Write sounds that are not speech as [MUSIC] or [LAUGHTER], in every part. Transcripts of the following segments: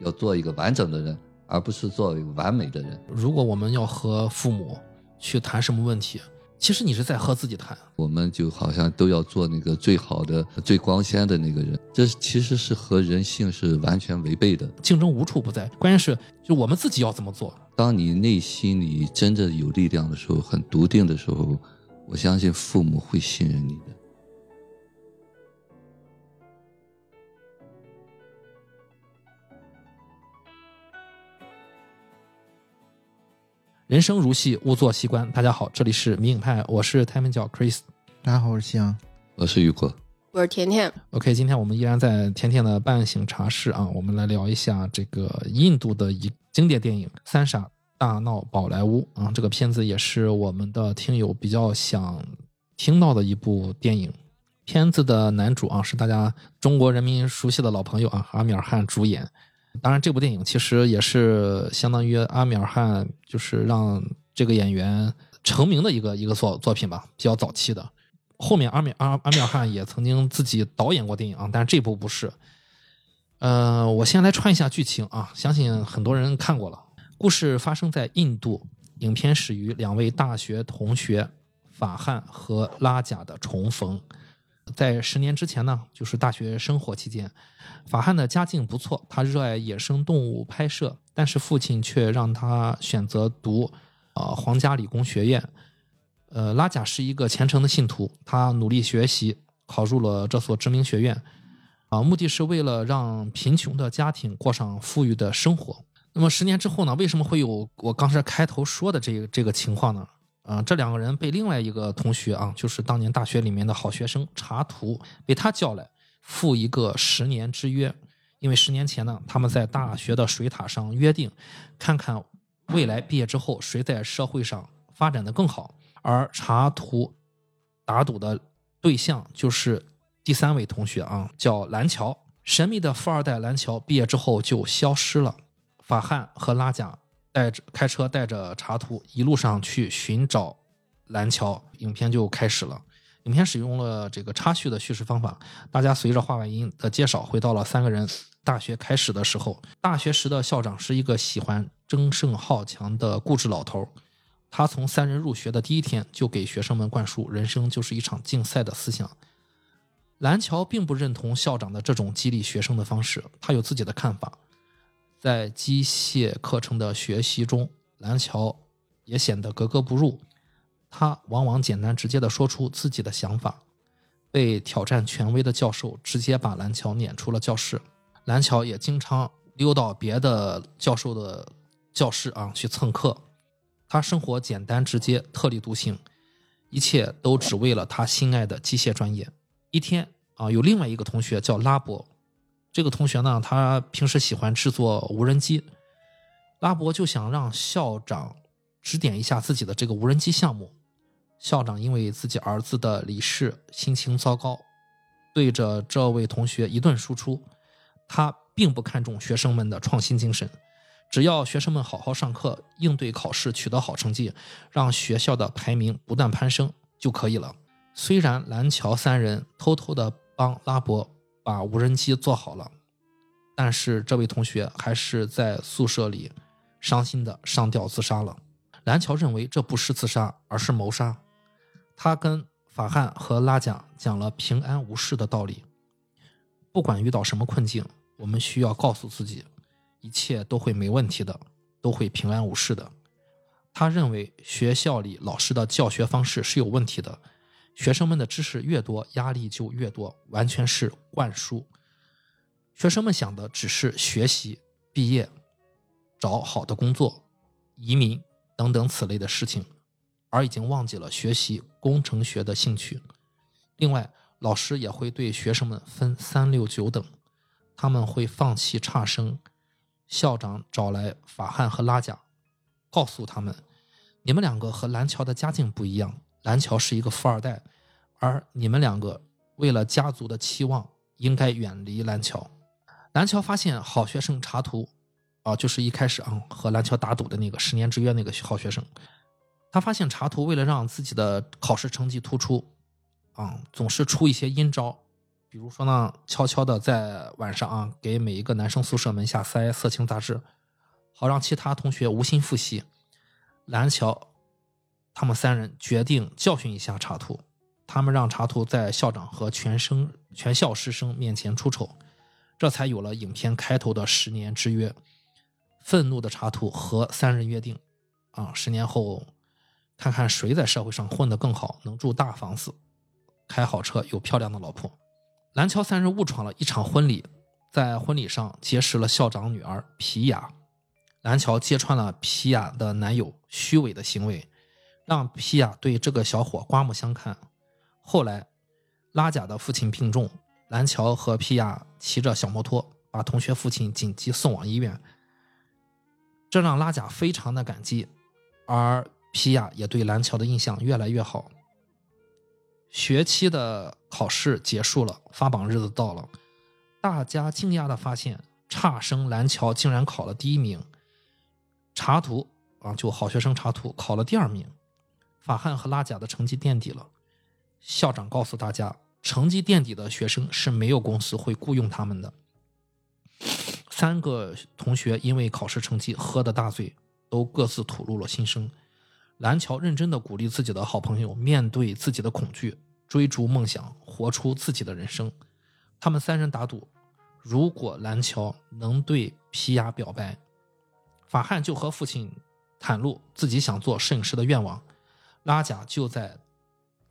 要做一个完整的人，而不是做一个完美的人。如果我们要和父母去谈什么问题，其实你是在和自己谈。我们就好像都要做那个最好的、最光鲜的那个人，这其实是和人性是完全违背的。竞争无处不在，关键是就我们自己要怎么做。当你内心里真的有力量的时候，很笃定的时候，我相信父母会信任你的。人生如戏，勿做戏官。大家好，这里是迷影派，我是太门角 Chris。大家好，我是夕阳。我是雨果，我是甜甜。OK，今天我们依然在甜甜的半醒茶室啊，我们来聊一下这个印度的一经典电影《三傻大闹宝莱坞》啊。这个片子也是我们的听友比较想听到的一部电影。片子的男主啊是大家中国人民熟悉的老朋友啊，阿米尔汗主演。当然，这部电影其实也是相当于阿米尔汗就是让这个演员成名的一个一个作作品吧，比较早期的。后面阿米阿阿米尔汗也曾经自己导演过电影啊，但是这部不是。呃，我先来串一下剧情啊，相信很多人看过了。故事发生在印度，影片始于两位大学同学法汉和拉贾的重逢。在十年之前呢，就是大学生活期间，法汉的家境不错，他热爱野生动物拍摄，但是父亲却让他选择读啊、呃皇家理工学院。呃，拉贾是一个虔诚的信徒，他努力学习，考入了这所知名学院，啊、目的是为了让贫穷的家庭过上富裕的生活。那么十年之后呢？为什么会有我刚才开头说的这个这个情况呢？啊、这两个人被另外一个同学啊，就是当年大学里面的好学生查图，被他叫来赴一个十年之约。因为十年前呢，他们在大学的水塔上约定，看看未来毕业之后谁在社会上发展的更好。而查图打赌的对象就是第三位同学啊，叫蓝桥。神秘的富二代蓝桥毕业之后就消失了。法汉和拉贾带着开车带着查图一路上去寻找蓝桥，影片就开始了。影片使用了这个插叙的叙事方法，大家随着话外音的介绍，回到了三个人大学开始的时候。大学时的校长是一个喜欢争胜好强的固执老头，他从三人入学的第一天就给学生们灌输“人生就是一场竞赛”的思想。蓝桥并不认同校长的这种激励学生的方式，他有自己的看法。在机械课程的学习中，蓝桥也显得格格不入。他往往简单直接地说出自己的想法。被挑战权威的教授直接把蓝桥撵出了教室。蓝桥也经常溜到别的教授的教室啊去蹭课。他生活简单直接，特立独行，一切都只为了他心爱的机械专业。一天啊，有另外一个同学叫拉伯，这个同学呢，他平时喜欢制作无人机。拉伯就想让校长指点一下自己的这个无人机项目。校长因为自己儿子的离世，心情糟糕，对着这位同学一顿输出。他并不看重学生们的创新精神，只要学生们好好上课，应对考试，取得好成绩，让学校的排名不断攀升就可以了。虽然蓝桥三人偷偷的帮拉伯把无人机做好了，但是这位同学还是在宿舍里伤心的上吊自杀了。蓝桥认为这不是自杀，而是谋杀。他跟法汉和拉贾讲了平安无事的道理。不管遇到什么困境，我们需要告诉自己，一切都会没问题的，都会平安无事的。他认为学校里老师的教学方式是有问题的，学生们的知识越多，压力就越多，完全是灌输。学生们想的只是学习、毕业、找好的工作、移民等等此类的事情，而已经忘记了学习工程学的兴趣。另外，老师也会对学生们分三六九等，他们会放弃差生。校长找来法汉和拉贾，告诉他们：你们两个和蓝桥的家境不一样，蓝桥是一个富二代，而你们两个为了家族的期望，应该远离蓝桥。蓝桥发现好学生查图，啊，就是一开始啊和蓝桥打赌的那个十年之约那个好学生，他发现查图为了让自己的考试成绩突出，啊，总是出一些阴招，比如说呢，悄悄的在晚上啊，给每一个男生宿舍门下塞色情杂志，好让其他同学无心复习。蓝桥他们三人决定教训一下查图，他们让查图在校长和全生全校师生面前出丑，这才有了影片开头的十年之约。愤怒的查图和三人约定，啊，十年后看看谁在社会上混得更好，能住大房子，开好车，有漂亮的老婆。蓝桥三人误闯了一场婚礼，在婚礼上结识了校长女儿皮雅。蓝桥揭穿了皮雅的男友虚伪的行为，让皮雅对这个小伙刮目相看。后来，拉贾的父亲病重，蓝桥和皮亚骑着小摩托把同学父亲紧急送往医院，这让拉贾非常的感激，而皮亚也对蓝桥的印象越来越好。学期的考试结束了，发榜日子到了，大家惊讶的发现，差生蓝桥竟然考了第一名，查图啊，就好学生查图考了第二名，法汉和拉贾的成绩垫底了。校长告诉大家，成绩垫底的学生是没有公司会雇佣他们的。三个同学因为考试成绩喝得大醉，都各自吐露了心声。蓝桥认真的鼓励自己的好朋友面对自己的恐惧，追逐梦想，活出自己的人生。他们三人打赌，如果蓝桥能对皮亚表白，法汉就和父亲袒露自己想做摄影师的愿望，拉贾就在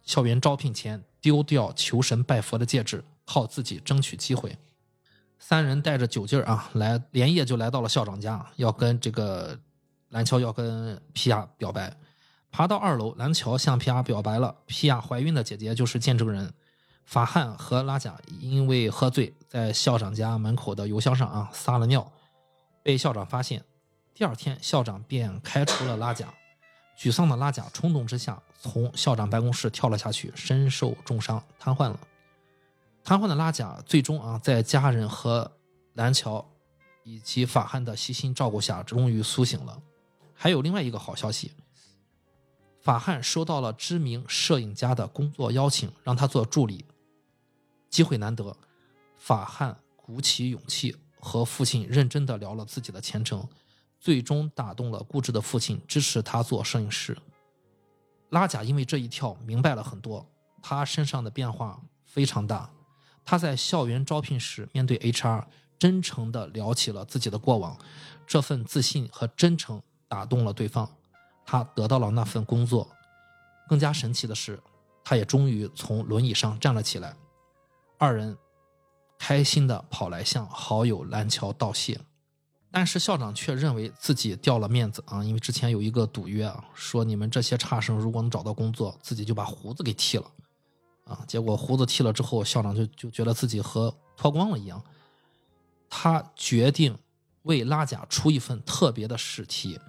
校园招聘前丢掉求神拜佛的戒指，靠自己争取机会。三人带着酒劲儿啊，来连夜就来到了校长家，要跟这个蓝桥要跟皮亚表白。爬到二楼，蓝桥向皮亚表白了。皮亚怀孕的姐姐就是见证人。法汉和拉贾因为喝醉，在校长家门口的邮箱上啊撒了尿，被校长发现。第二天，校长便开除了拉贾。沮丧的拉贾冲动之下，从校长办公室跳了下去，身受重伤，瘫痪了。瘫痪的拉贾最终啊，在家人和蓝桥以及法汉的悉心照顾下，终于苏醒了。还有另外一个好消息。法汉收到了知名摄影家的工作邀请，让他做助理。机会难得，法汉鼓起勇气和父亲认真的聊了自己的前程，最终打动了固执的父亲，支持他做摄影师。拉贾因为这一跳明白了很多，他身上的变化非常大。他在校园招聘时面对 HR，真诚的聊起了自己的过往，这份自信和真诚打动了对方。他得到了那份工作，更加神奇的是，他也终于从轮椅上站了起来。二人开心的跑来向好友蓝桥道谢，但是校长却认为自己掉了面子啊，因为之前有一个赌约啊，说你们这些差生如果能找到工作，自己就把胡子给剃了啊。结果胡子剃了之后，校长就就觉得自己和脱光了一样，他决定为拉贾出一份特别的试题。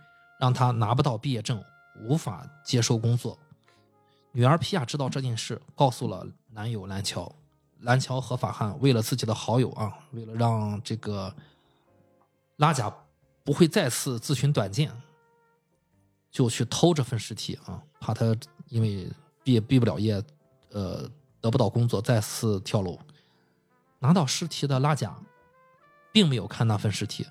让他拿不到毕业证，无法接收工作。女儿皮亚知道这件事，告诉了男友蓝桥。蓝桥和法汉为了自己的好友啊，为了让这个拉贾不会再次自寻短见，就去偷这份试题啊，怕他因为毕毕不了业，呃，得不到工作，再次跳楼。拿到试题的拉贾，并没有看那份试题，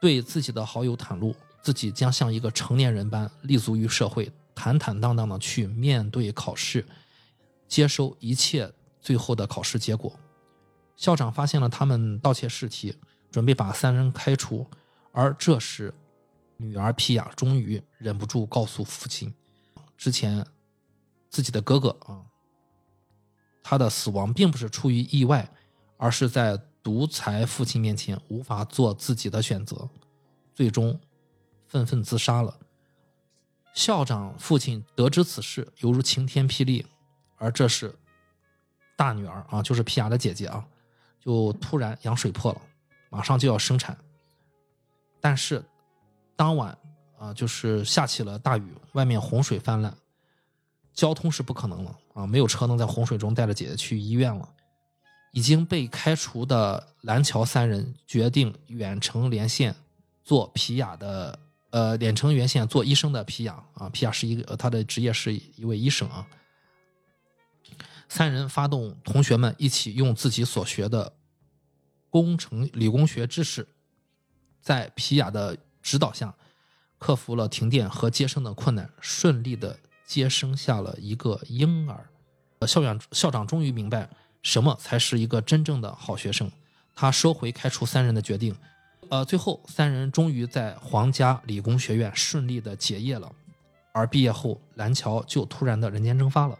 对自己的好友袒露。自己将像一个成年人般立足于社会，坦坦荡荡的去面对考试，接收一切最后的考试结果。校长发现了他们盗窃试题，准备把三人开除。而这时，女儿皮亚终于忍不住告诉父亲，之前自己的哥哥啊，他的死亡并不是出于意外，而是在独裁父亲面前无法做自己的选择，最终。愤愤自杀了。校长父亲得知此事，犹如晴天霹雳。而这时，大女儿啊，就是皮亚的姐姐啊，就突然羊水破了，马上就要生产。但是当晚啊，就是下起了大雨，外面洪水泛滥，交通是不可能了啊，没有车能在洪水中带着姐姐去医院了。已经被开除的蓝桥三人决定远程连线做皮亚的。呃，远程连线做医生的皮亚啊，皮亚是一个他的职业是一位医生啊。三人发动同学们一起用自己所学的工程理工学知识，在皮亚的指导下，克服了停电和接生的困难，顺利的接生下了一个婴儿。呃，校长校长终于明白什么才是一个真正的好学生，他收回开除三人的决定。呃，最后三人终于在皇家理工学院顺利的结业了，而毕业后，蓝桥就突然的人间蒸发了。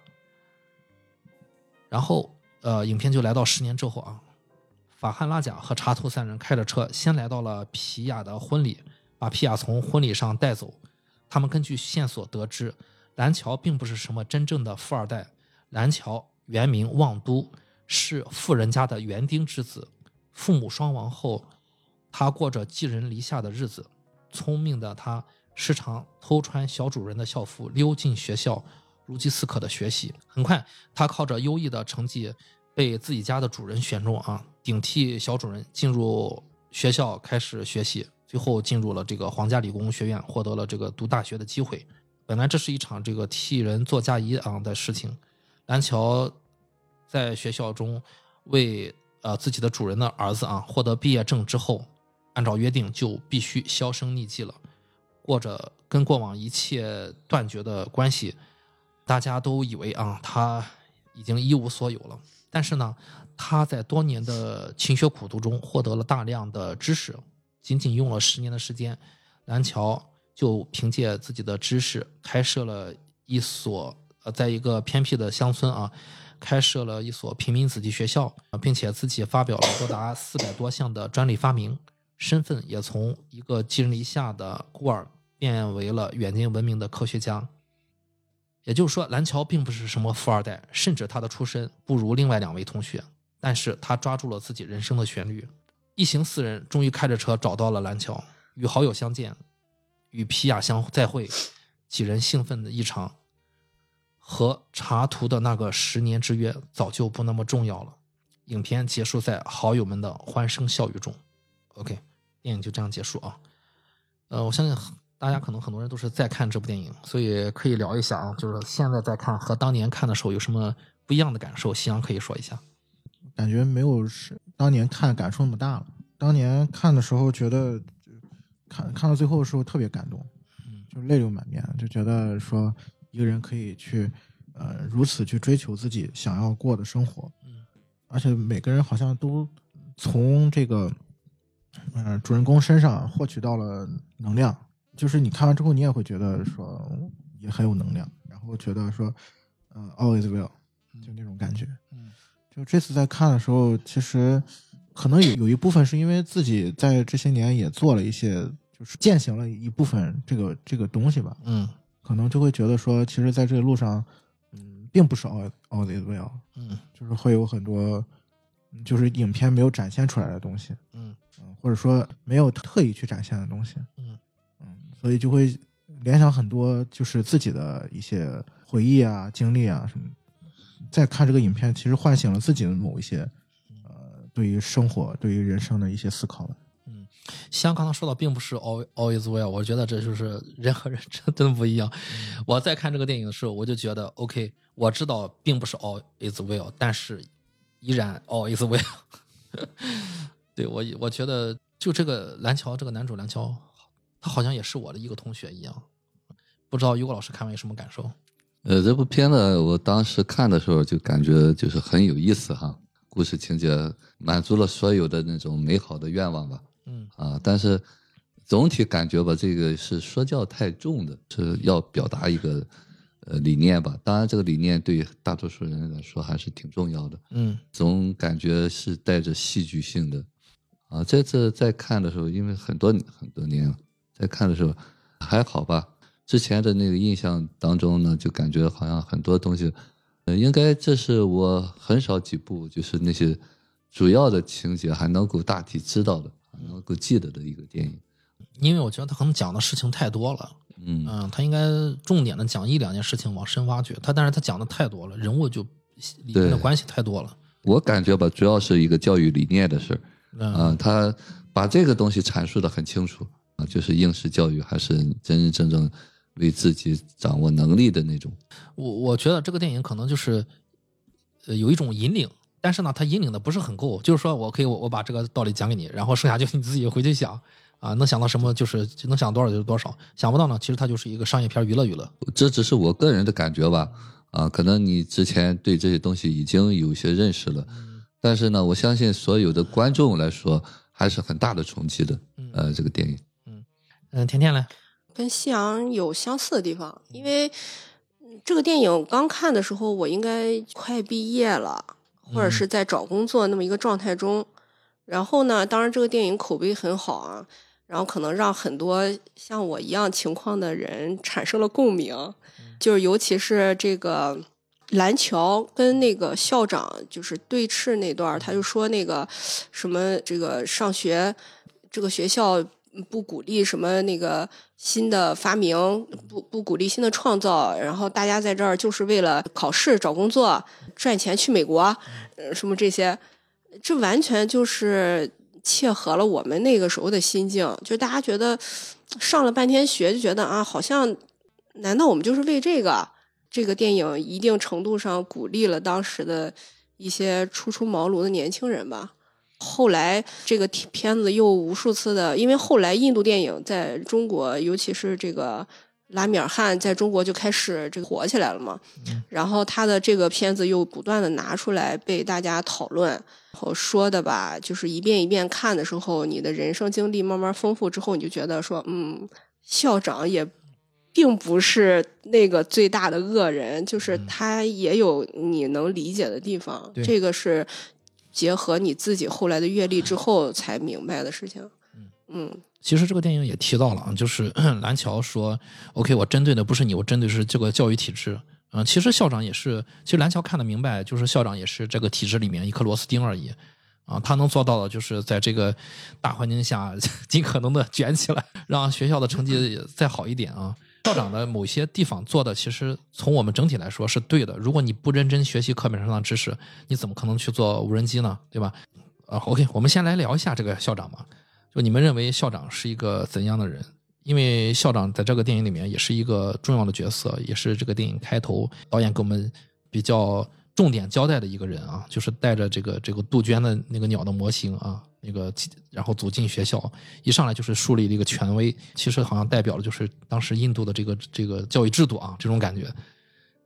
然后，呃，影片就来到十年之后啊，法汉拉贾和查图三人开着车先来到了皮亚的婚礼，把皮亚从婚礼上带走。他们根据线索得知，蓝桥并不是什么真正的富二代。蓝桥原名望都，是富人家的园丁之子，父母双亡后。他过着寄人篱下的日子，聪明的他时常偷穿小主人的校服溜进学校，如饥似渴的学习。很快，他靠着优异的成绩被自己家的主人选中啊，顶替小主人进入学校开始学习，最后进入了这个皇家理工学院，获得了这个读大学的机会。本来这是一场这个替人做嫁衣啊的事情，蓝桥在学校中为呃自己的主人的儿子啊获得毕业证之后。按照约定，就必须销声匿迹了，过着跟过往一切断绝的关系。大家都以为啊，他已经一无所有了。但是呢，他在多年的勤学苦读中获得了大量的知识。仅仅用了十年的时间，蓝桥就凭借自己的知识，开设了一所呃，在一个偏僻的乡村啊，开设了一所平民子弟学校，并且自己发表了多达四百多项的专利发明。身份也从一个寄人篱下的孤儿变为了远近闻名的科学家。也就是说，蓝桥并不是什么富二代，甚至他的出身不如另外两位同学。但是他抓住了自己人生的旋律。一行四人终于开着车找到了蓝桥，与好友相见，与皮亚相再会，几人兴奋的异常。和查图的那个十年之约早就不那么重要了。影片结束在好友们的欢声笑语中。OK，电影就这样结束啊。呃，我相信大家可能很多人都是在看这部电影，所以可以聊一下啊，就是现在在看和当年看的时候有什么不一样的感受？夕阳可以说一下。感觉没有是当年看感触那么大了。当年看的时候觉得，看看到最后的时候特别感动，就泪流满面，就觉得说一个人可以去呃如此去追求自己想要过的生活，而且每个人好像都从这个。嗯，主人公身上获取到了能量，就是你看完之后，你也会觉得说也很有能量，然后觉得说，嗯，always will，就那种感觉。嗯，就这次在看的时候，其实可能有有一部分是因为自己在这些年也做了一些，就是践行了一部分这个这个东西吧。嗯，可能就会觉得说，其实在这个路上，嗯，并不是 always will。嗯，就是会有很多，就是影片没有展现出来的东西。嗯。或者说没有特意去展现的东西，嗯嗯，所以就会联想很多，就是自己的一些回忆啊、经历啊什么。再看这个影片，其实唤醒了自己的某一些，呃，对于生活、对于人生的一些思考。嗯，像刚刚说到，并不是 all always well，我觉得这就是人和人真真不一样。我在看这个电影的时候，我就觉得 OK，我知道并不是 always well，但是依然 always well。[LAUGHS] 对我，我觉得就这个蓝桥，这个男主蓝桥，他好像也是我的一个同学一样。不知道于果老师看完有什么感受？呃，这部片子我当时看的时候就感觉就是很有意思哈，故事情节满足了所有的那种美好的愿望吧。嗯啊，但是总体感觉吧，这个是说教太重的，是要表达一个呃理念吧。当然，这个理念对大多数人来说还是挺重要的。嗯，总感觉是带着戏剧性的。啊，这次在看的时候，因为很多很多年了，在看的时候还好吧。之前的那个印象当中呢，就感觉好像很多东西，呃，应该这是我很少几部，就是那些主要的情节还能够大体知道的，能够记得的一个电影。因为我觉得他可能讲的事情太多了，嗯嗯，他应该重点的讲一两件事情往深挖掘。他但是他讲的太多了，人物就里面的关系太多了。我感觉吧，主要是一个教育理念的事儿。嗯，他把这个东西阐述的很清楚啊，就是应试教育还是真真正正为自己掌握能力的那种。我我觉得这个电影可能就是，呃有一种引领，但是呢，它引领的不是很够，就是说我可以我我把这个道理讲给你，然后剩下就你自己回去想啊，能想到什么就是能想多少就是多少，想不到呢，其实它就是一个商业片，娱乐娱乐。这只是我个人的感觉吧，啊，可能你之前对这些东西已经有些认识了，但是呢，我相信所有的观众来说还是很大的冲击的，呃，这个电影。嗯嗯，甜甜嘞，跟夕阳有相似的地方，因为这个电影刚看的时候，我应该快毕业了，或者是在找工作那么一个状态中。然后呢，当然这个电影口碑很好啊，然后可能让很多像我一样情况的人产生了共鸣，就是尤其是这个蓝桥跟那个校长就是对峙那段，他就说那个什么这个上学这个学校。不鼓励什么那个新的发明，不不鼓励新的创造，然后大家在这儿就是为了考试、找工作、赚钱去美国，呃，什么这些，这完全就是切合了我们那个时候的心境。就大家觉得上了半天学，就觉得啊，好像难道我们就是为这个？这个电影一定程度上鼓励了当时的一些初出茅庐的年轻人吧。后来这个片子又无数次的，因为后来印度电影在中国，尤其是这个拉米尔汗在中国就开始这个火起来了嘛。然后他的这个片子又不断的拿出来被大家讨论，然后说的吧，就是一遍一遍看的时候，你的人生经历慢慢丰富之后，你就觉得说，嗯，校长也并不是那个最大的恶人，就是他也有你能理解的地方。这个是。结合你自己后来的阅历之后才明白的事情，嗯，其实这个电影也提到了啊，就是 [CLEARS THROAT] 蓝桥说，OK，我针对的不是你，我针对是这个教育体制，嗯，其实校长也是，其实蓝桥看得明白，就是校长也是这个体制里面一颗螺丝钉而已，啊，他能做到的就是在这个大环境下 [LAUGHS] 尽可能的卷起来，让学校的成绩再好一点啊。校长的某些地方做的，其实从我们整体来说是对的。如果你不认真学习课本上的知识，你怎么可能去做无人机呢？对吧？啊，OK，我们先来聊一下这个校长吧。就你们认为校长是一个怎样的人？因为校长在这个电影里面也是一个重要的角色，也是这个电影开头导演给我们比较重点交代的一个人啊，就是带着这个这个杜鹃的那个鸟的模型啊。那个，然后走进学校，一上来就是树立了一个权威，其实好像代表了就是当时印度的这个这个教育制度啊，这种感觉。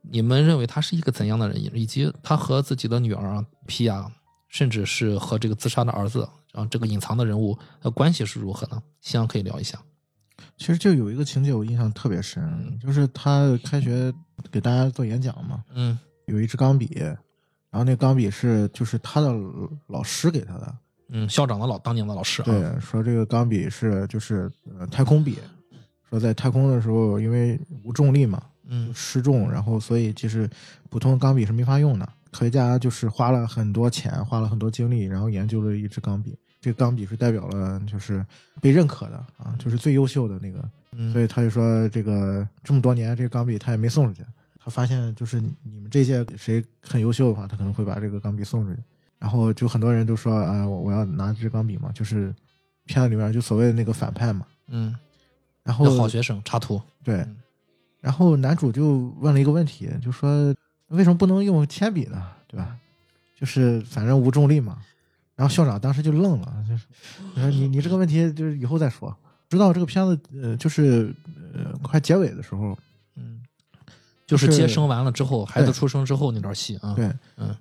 你们认为他是一个怎样的人？以及他和自己的女儿皮亚，甚至是和这个自杀的儿子，然后这个隐藏的人物的关系是如何呢？希望可以聊一下。其实就有一个情节我印象特别深，就是他开学给大家做演讲嘛，嗯，有一支钢笔，然后那钢笔是就是他的老师给他的。嗯，校长的老当年的老师啊，对，说这个钢笔是就是呃太空笔，说在太空的时候因为无重力嘛，嗯，失重，然后所以其实普通的钢笔是没法用的。科学家就是花了很多钱，花了很多精力，然后研究了一支钢笔。这个钢笔是代表了就是被认可的啊，就是最优秀的那个。所以他就说这个这么多年这个钢笔他也没送出去，他发现就是你们这届谁很优秀的话，他可能会把这个钢笔送出去。然后就很多人都说啊，我我要拿支钢笔嘛，就是片子里面就所谓的那个反派嘛，嗯，然后好学生插图对，然后男主就问了一个问题，就说为什么不能用铅笔呢？对吧？就是反正无重力嘛。然后校长当时就愣了，就是说你你这个问题就是以后再说。直到这个片子呃就是呃快结尾的时候，嗯，就是接生完了之后，孩子出生之后那段戏啊，对，嗯。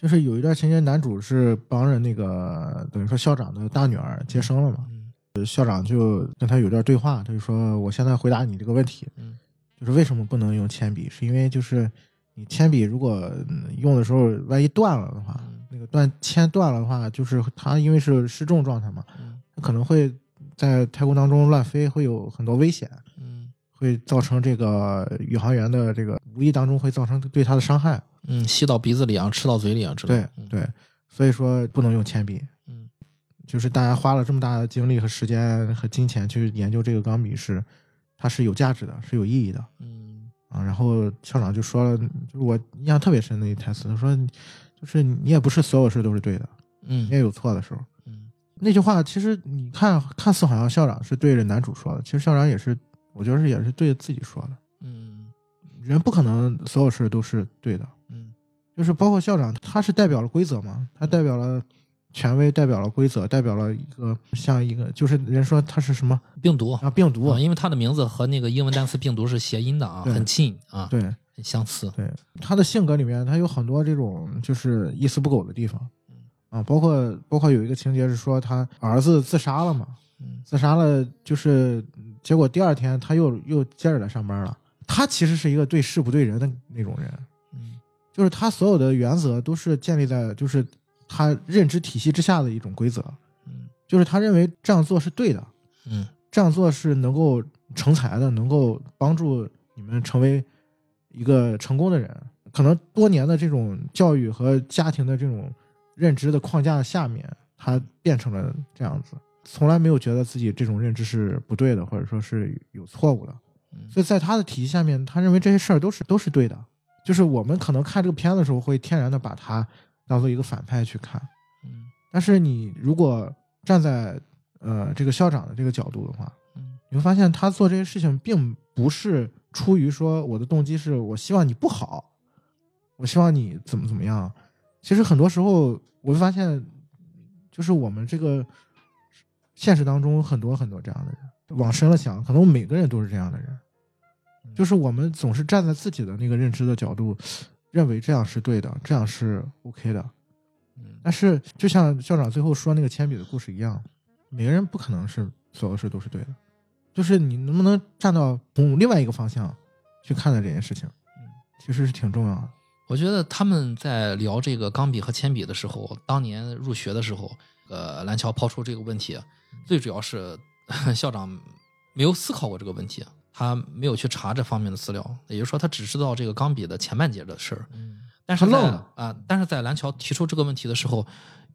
就是有一段情节，男主是帮着那个等于说校长的大女儿接生了嘛，校长就跟他有段对话，他就说：“我现在回答你这个问题，就是为什么不能用铅笔？是因为就是你铅笔如果用的时候万一断了的话，那个断铅断了的话，就是它因为是失重状态嘛，它可能会在太空当中乱飞，会有很多危险，会造成这个宇航员的这个无意当中会造成对他的伤害。”嗯，吸到鼻子里啊，吃到嘴里啊之类。对对，所以说不能用铅笔。嗯，就是大家花了这么大的精力和时间和金钱去研究这个钢笔，是它是有价值的，是有意义的。嗯啊，然后校长就说了，就是我印象特别深的一台词，他说，就是你也不是所有事都是对的，嗯，你也有错的时候。嗯，那句话其实你看看似好像校长是对着男主说的，其实校长也是，我觉得是也是对自己说的。嗯，人不可能所有事都是对的。嗯就是包括校长，他是代表了规则嘛，他代表了权威，代表了规则，代表了一个像一个，就是人说他是什么病毒啊病毒啊，因为他的名字和那个英文单词病毒是谐音的啊，很近啊，对很相似。对，他的性格里面他有很多这种就是一丝不苟的地方，啊，包括包括有一个情节是说他儿子自杀了嘛，嗯。自杀了，就是结果第二天他又又接着来上班了。他其实是一个对事不对人的那种人，嗯。就是他所有的原则都是建立在就是他认知体系之下的一种规则，嗯。就是他认为这样做是对的，嗯。这样做是能够成才的，能够帮助你们成为一个成功的人。可能多年的这种教育和家庭的这种认知的框架下面，他变成了这样子，从来没有觉得自己这种认知是不对的，或者说是有错误的。嗯所以在他的体系下面，他认为这些事儿都是都是对的。就是我们可能看这个片子的时候，会天然的把他当做一个反派去看。嗯但是你如果站在呃这个校长的这个角度的话，嗯你会发现他做这些事情并不是出于说我的动机是我希望你不好，我希望你怎么怎么样。其实很多时候我会发现，就是我们这个现实当中很多很多这样的人，往深了想，可能每个人都是这样的人，就是我们总是站在自己的那个认知的角度，认为这样是对的，这样是 OK 的。嗯。但是就像校长最后说那个铅笔的故事一样，每个人不可能是所有事都是对的，就是你能不能站到从另外一个方向去看待这件事情，其实是挺重要的。我觉得他们在聊这个钢笔和铅笔的时候，当年入学的时候，呃，蓝桥抛出这个问题，最主要是 [LAUGHS] 校长没有思考过这个问题，他没有去查这方面的资料，也就是说，他只知道这个钢笔的前半截的事儿。但是愣了啊、但是在蓝桥提出这个问题的时候，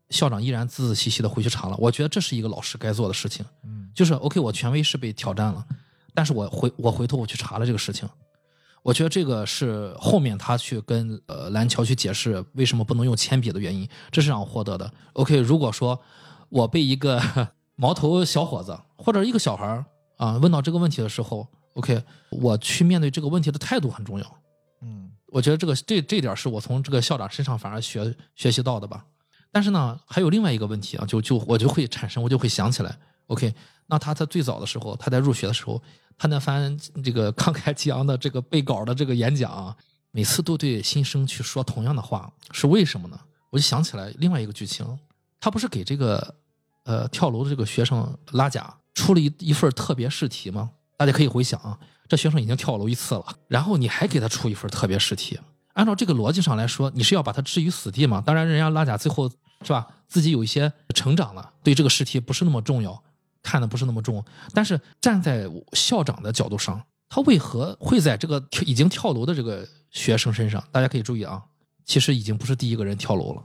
校长依然仔仔细细的回去查了。我觉得这是一个老师该做的事情，嗯就是 OK，我权威是被挑战了，但是我回我回头我去查了这个事情，我觉得这个是后面他去跟呃蓝桥去解释为什么不能用铅笔的原因，这是让我获得的。OK，如果说我被一个 [LAUGHS] 毛头小伙子或者一个小孩儿啊问到这个问题的时候，OK，我去面对这个问题的态度很重要。嗯我觉得这个这这点是我从这个校长身上反而学学习到的吧。但是呢，还有另外一个问题啊，就就我就会产生，我就会想起来，OK，那他在最早的时候，他在入学的时候，他那番这个 [LAUGHS] 慷慨激昂的这个背稿的这个演讲，每次都对新生去说同样的话，是为什么呢？我就想起来另外一个剧情，他不是给这个呃跳楼的这个学生拉贾出了一一份特别试题吗？大家可以回想啊，这学生已经跳楼一次了，然后你还给他出一份特别试题，按照这个逻辑上来说，你是要把他置于死地吗？当然，人家拉贾最后是吧，自己有一些成长了，对这个试题不是那么重要，看的不是那么重。但是站在校长的角度上，他为何会在这个跳已经跳楼的这个学生身上？大家可以注意啊，其实已经不是第一个人跳楼了，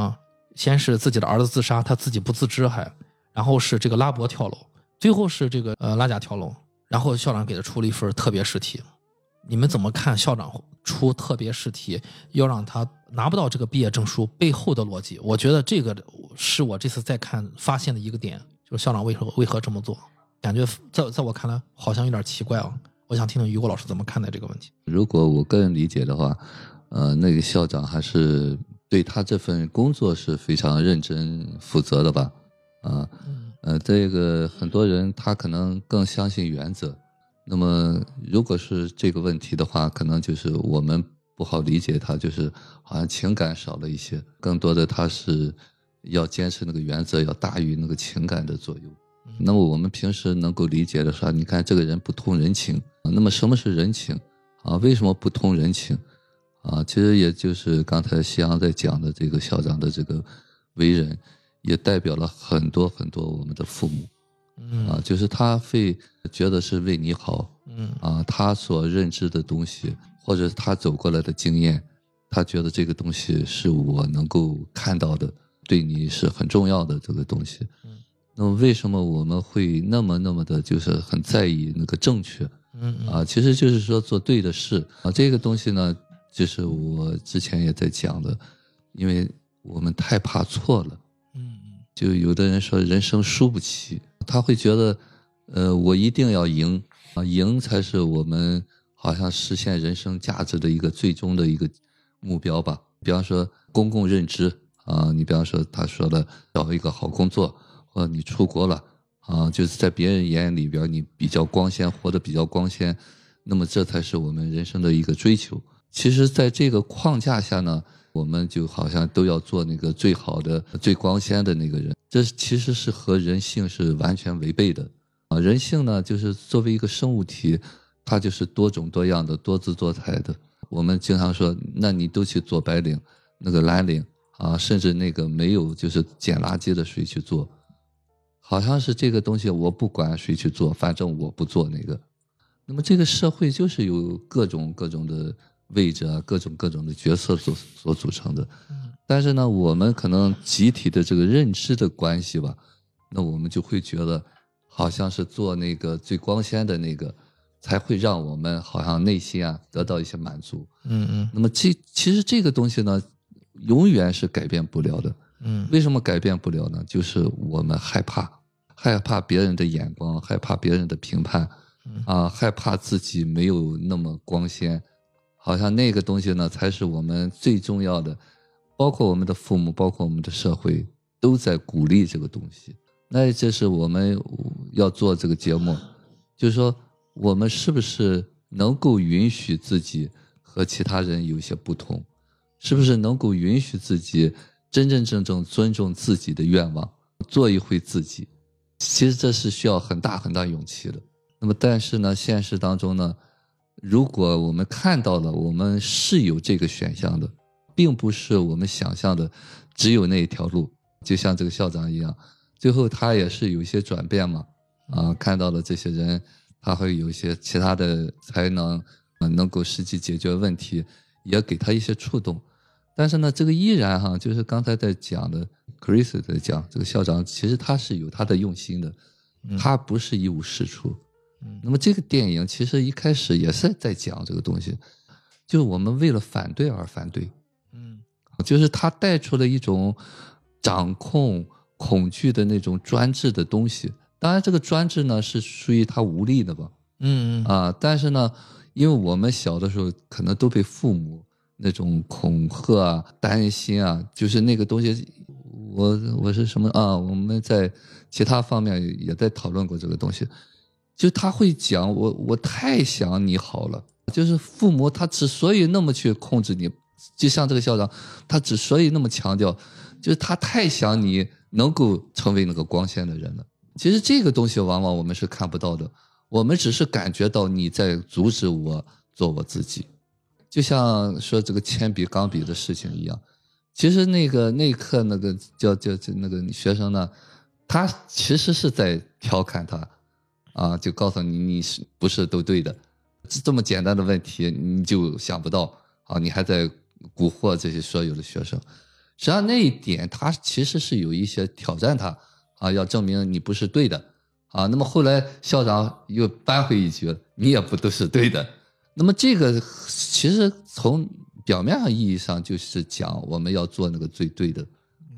啊，先是自己的儿子自杀，他自己不自知还，然后是这个拉伯跳楼，最后是这个呃拉贾跳楼，然后校长给他出了一份特别试题。你们怎么看校长出特别试题要让他拿不到这个毕业证书背后的逻辑？我觉得这个是我这次再看发现的一个点，就是校长为何为何这么做？感觉在在我看来好像有点奇怪啊！我想听听于果老师怎么看待这个问题。如果我个人理解的话，呃，那个校长还是对他这份工作是非常认真负责的吧？啊、嗯呃，这个很多人他可能更相信原则。那么，如果是这个问题的话，可能就是我们不好理解他，就是好像情感少了一些，更多的他是要坚持那个原则，要大于那个情感的作用。那么我们平时能够理解的说，你看这个人不通人情，那么什么是人情啊？为什么不通人情啊？其实也就是刚才西阳在讲的这个校长的这个为人，也代表了很多很多我们的父母嗯啊，就是他会觉得是为你好嗯啊，他所认知的东西，或者他走过来的经验，他觉得这个东西是我能够看到的，对你是很重要的这个东西。嗯那么为什么我们会那么那么的，就是很在意那个正确嗯嗯啊？其实就是说做对的事啊。这个东西呢，就是我之前也在讲的，因为我们太怕错了。嗯就有的人说人生输不起，他会觉得，呃，我一定要赢啊，赢才是我们好像实现人生价值的一个最终的一个目标吧。比方说公共认知啊，你比方说他说的找一个好工作，或者你出国了啊，就是在别人眼里边你比较光鲜，活得比较光鲜，那么这才是我们人生的一个追求。其实，在这个框架下呢，我们就好像都要做那个最好的、最光鲜的那个人，这其实是和人性是完全违背的啊！人性呢，就是作为一个生物体，它就是多种多样的、多姿多彩的。我们经常说，那你都去做白领，那个蓝领啊，甚至那个没有就是捡垃圾的谁去做，好像是这个东西，我不管谁去做，反正我不做那个。那么这个社会就是由各种各种的。位置啊，各种各种的角色所所组成的，但是呢，我们可能集体的这个认知的关系吧，那我们就会觉得，好像是做那个最光鲜的那个，才会让我们好像内心啊得到一些满足。嗯嗯。那么这其实这个东西呢，永远是改变不了的。嗯。为什么改变不了呢？就是我们害怕，害怕别人的眼光，害怕别人的评判，啊，害怕自己没有那么光鲜。好像那个东西呢，才是我们最重要的，包括我们的父母，包括我们的社会，都在鼓励这个东西。那这是我们要做这个节目，就是说，我们是不是能够允许自己和其他人有些不同？是不是能够允许自己真真正正尊重自己的愿望，做一回自己？其实这是需要很大很大勇气的。那么，但是呢，现实当中呢？如果我们看到了，我们是有这个选项的，并不是我们想象的只有那一条路。就像这个校长一样，最后他也是有一些转变嘛。啊，看到了这些人，他会有一些其他的才能，啊，能够实际解决问题，也给他一些触动。但是呢，这个依然哈，就是刚才在讲的，Chris 在讲这个校长，其实他是有他的用心的，他不是一无是处。那么这个电影其实一开始也是在讲这个东西，就是我们为了反对而反对，嗯，就是他带出了一种掌控、恐惧的那种专制的东西。当然，这个专制呢是属于他无力的吧，嗯嗯啊，但是呢，因为我们小的时候可能都被父母那种恐吓啊、担心啊，就是那个东西，我我是什么啊？我们在其他方面也在讨论过这个东西。就他会讲我，我太想你好了。就是父母他之所以那么去控制你，就像这个校长，他之所以那么强调，就是他太想你能够成为那个光鲜的人了。其实这个东西往往我们是看不到的，我们只是感觉到你在阻止我做我自己。就像说这个铅笔钢笔的事情一样，其实那个那一刻那个叫叫叫那个学生呢，他其实是在调侃他。啊，就告诉你你是不是都对的，这么简单的问题你就想不到啊！你还在蛊惑这些所有的学生，实际上那一点他其实是有一些挑战他啊，要证明你不是对的啊。那么后来校长又扳回一局，你也不都是对的。那么这个其实从表面上意义上就是讲我们要做那个最对的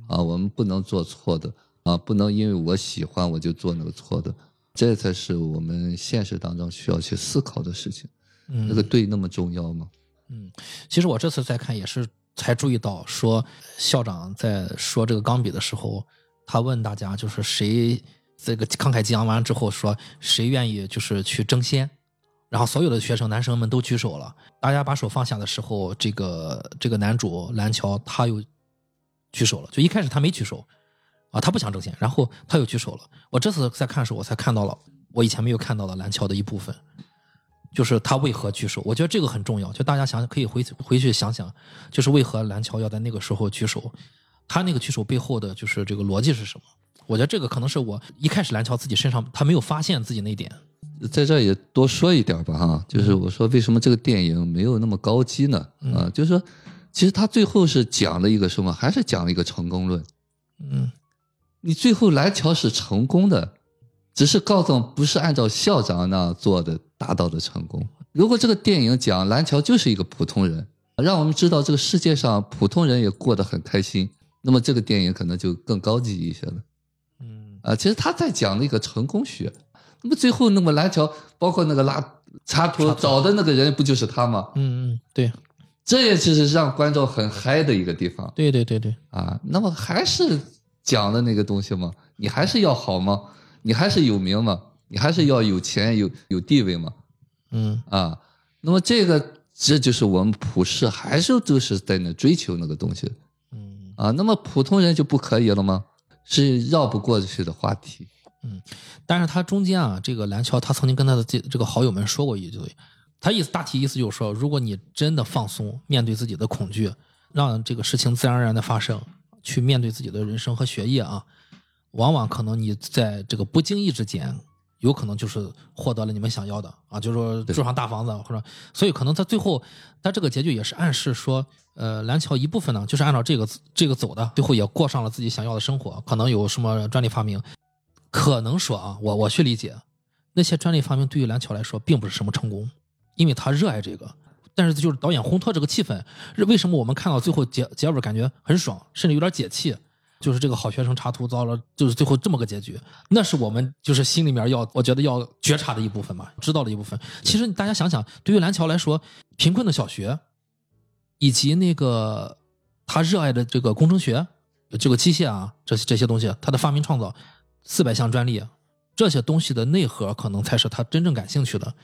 啊，我们不能做错的啊，不能因为我喜欢我就做那个错的。这才是我们现实当中需要去思考的事情。嗯，那个对那么重要吗？嗯，其实我这次再看也是才注意到，说校长在说这个钢笔的时候，他问大家就是谁这个慷慨激昂完之后说谁愿意就是去争先，然后所有的学生男生们都举手了。大家把手放下的时候，这个这个男主蓝桥他又举手了。就一开始他没举手。啊，他不想挣钱，然后他又举手了。我这次在看的时候，我才看到了我以前没有看到的蓝桥的一部分，就是他为何举手。我觉得这个很重要，就大家想可以回回去想想，就是为何蓝桥要在那个时候举手，他那个举手背后的就是这个逻辑是什么？我觉得这个可能是我一开始蓝桥自己身上他没有发现自己那点。在这也多说一点吧，哈，就是我说为什么这个电影没有那么高级呢？啊，就是说，其实他最后是讲了一个什么？还是讲了一个成功论？嗯。你最后蓝桥是成功的，只是告诉不是按照校长那样做的达到的成功。如果这个电影讲蓝桥就是一个普通人，让我们知道这个世界上普通人也过得很开心，那么这个电影可能就更高级一些了。嗯啊，其实他在讲那个成功学。那么最后那么蓝桥，包括那个拉插图找的那个人不就是他吗？嗯嗯，对。这也就是让观众很嗨的一个地方对对对对，啊。那么还是讲的那个东西吗？你还是要好吗？你还是有名吗？你还是要有钱有有地位吗？嗯啊，那么这个这就是我们普世还是都是在那追求那个东西嗯啊。那么普通人就不可以了吗？是绕不过去的话题。但是他中间啊，这个蓝桥他曾经跟他的这这个好友们说过一句，他意思大体意思就是说，如果你真的放松，面对自己的恐惧，让这个事情自然而然的发生，去面对自己的人生和学业啊，往往可能你在这个不经意之间，有可能就是获得了你们想要的啊，就是说住上大房子或者，所以可能他最后他这个结局也是暗示说，呃，蓝桥一部分呢就是按照这个这个走的，最后也过上了自己想要的生活，可能有什么专利发明，可能说啊，我我去理解，那些专利发明对于蓝桥来说并不是什么成功，因为他热爱这个。但是就是导演烘托这个气氛，为什么我们看到最后结结尾感觉很爽，甚至有点解气？就是这个好学生插图遭了，就是最后这么个结局，那是我们就是心里面要，我觉得要觉察的一部分嘛，知道的一部分。其实大家想想，对于蓝桥来说，贫困的小学，以及那个他热爱的这个工程学、这个机械啊，这些这些东西，他的发明创造，四百项专利，这些东西的内核可能才是他真正感兴趣的，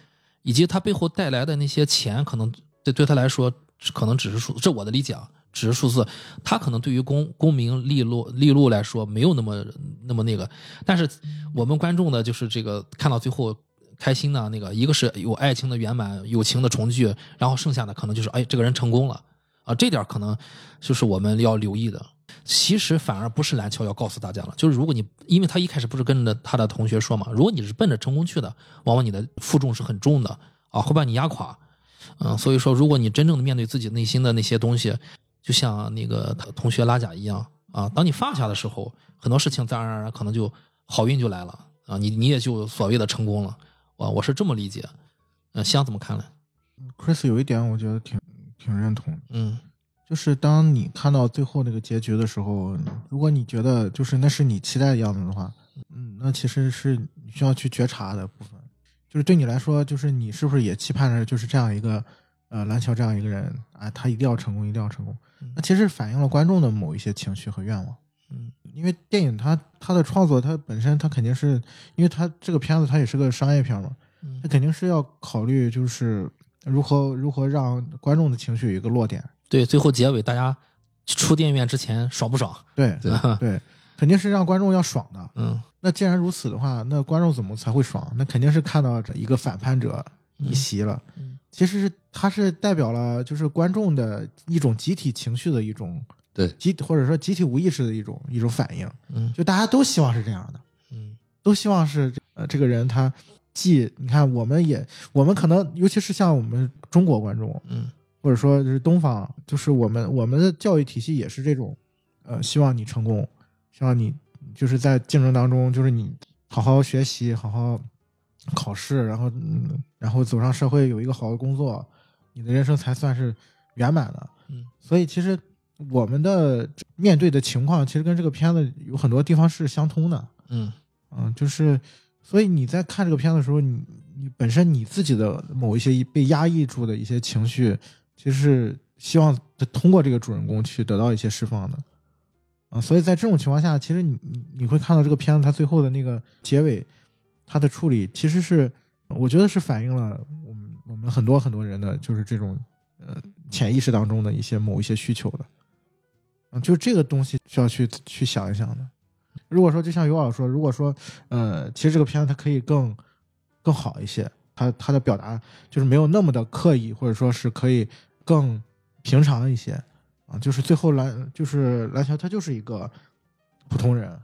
以及他背后带来的那些钱，可能对对他来说可能只是数，这我的理解啊，只是数字。他可能对于功功名利禄利禄来说没有那么那么那个，但是我们观众的就是这个看到最后开心的那个，一个是有爱情的圆满，友情的重聚，然后剩下的可能就是哎这个人成功了啊，这点可能就是我们要留意的。其实反而不是蓝桥要告诉大家了，就是如果你因为他一开始不是跟着他的同学说嘛，如果你是奔着成功去的，往往你的负重是很重的啊，会把你压垮。嗯，所以说，如果你真正的面对自己内心的那些东西，就像那个同学拉贾一样啊，当你放下的时候，很多事情自然而然可能就好运就来了啊，你你也就所谓的成功了。啊，我是这么理解。嗯，香怎么看呢？Chris 有一点我觉得挺挺认同，嗯就是当你看到最后那个结局的时候，如果你觉得就是那是你期待的样子的话，嗯，那其实是你需要去觉察的部分。就是对你来说，就是你是不是也期盼着就是这样一个呃蓝桥这样一个人啊，他一定要成功，一定要成功。那其实反映了观众的某一些情绪和愿望。嗯因为电影它它的创作它本身它肯定是因为它这个片子它也是个商业片嘛，嗯它肯定是要考虑就是如何如何让观众的情绪有一个落点。对，最后结尾大家出电影院之前爽不爽？对对 [LAUGHS] 对，肯定是让观众要爽的。嗯那既然如此的话，那观众怎么才会爽？那肯定是看到这一个反叛者逆袭了。嗯其实是它是代表了就是观众的一种集体情绪的一种对集或者说集体无意识的一种一种反应，嗯就大家都希望是这样的。嗯都希望是呃这个人他既你看我们也我们可能尤其是像我们中国观众嗯或者说就是东方，就是我们我们的教育体系也是这种，呃，希望你成功，希望你就是在竞争当中，就是你好好学习，好好考试，然后嗯，然后走上社会有一个好的工作，你的人生才算是圆满的。嗯，所以其实我们的面对的情况，其实跟这个片子有很多地方是相通的。嗯嗯，就是，所以你在看这个片子的时候，你你本身你自己的某一些被压抑住的一些情绪，其实是希望通过这个主人公去得到一些释放的。啊，所以在这种情况下，其实你你你会看到这个片子它最后的那个结尾，它的处理其实是我觉得是反映了我们我们很多很多人的就是这种呃潜意识当中的一些某一些需求的。嗯，就这个东西需要去去想一想的。如果说就像尤老师说，如果说呃，其实这个片子它可以更更好一些，它它的表达就是没有那么的刻意，或者说是可以更平常一些啊。就是最后蓝就是蓝桥，他就是一个普通人，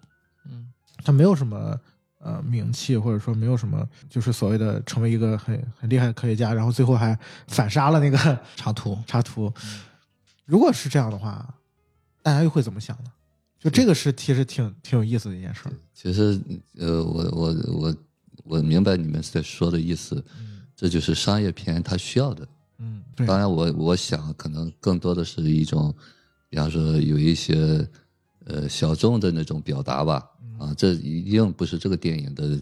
嗯他没有什么呃名气，或者说没有什么就是所谓的成为一个很很厉害的科学家，然后最后还反杀了那个 [LAUGHS] 插图插图。如果是这样的话，大家又会怎么想呢？就这个是其实挺挺有意思的一件事。其实，呃，我我我我明白你们在说的意思，这就是商业片它需要的。嗯，当然我，我想可能更多的是一种，比方说有一些呃小众的那种表达吧，啊，这一定不是这个电影的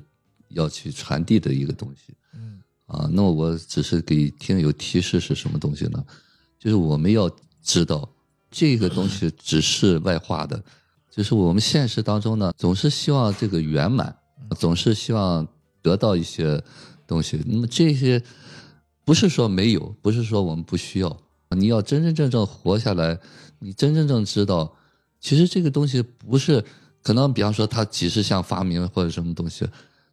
要去传递的一个东西。嗯啊，那么我只是给听友提示是什么东西呢？就是我们要知道这个东西只是外化的，就是我们现实当中呢，总是希望这个圆满，总是希望得到一些东西。那么这些不是说没有，不是说我们不需要。你要真真正正活下来，你真真正知道，其实这个东西不是可能，比方说他几十项发明或者什么东西，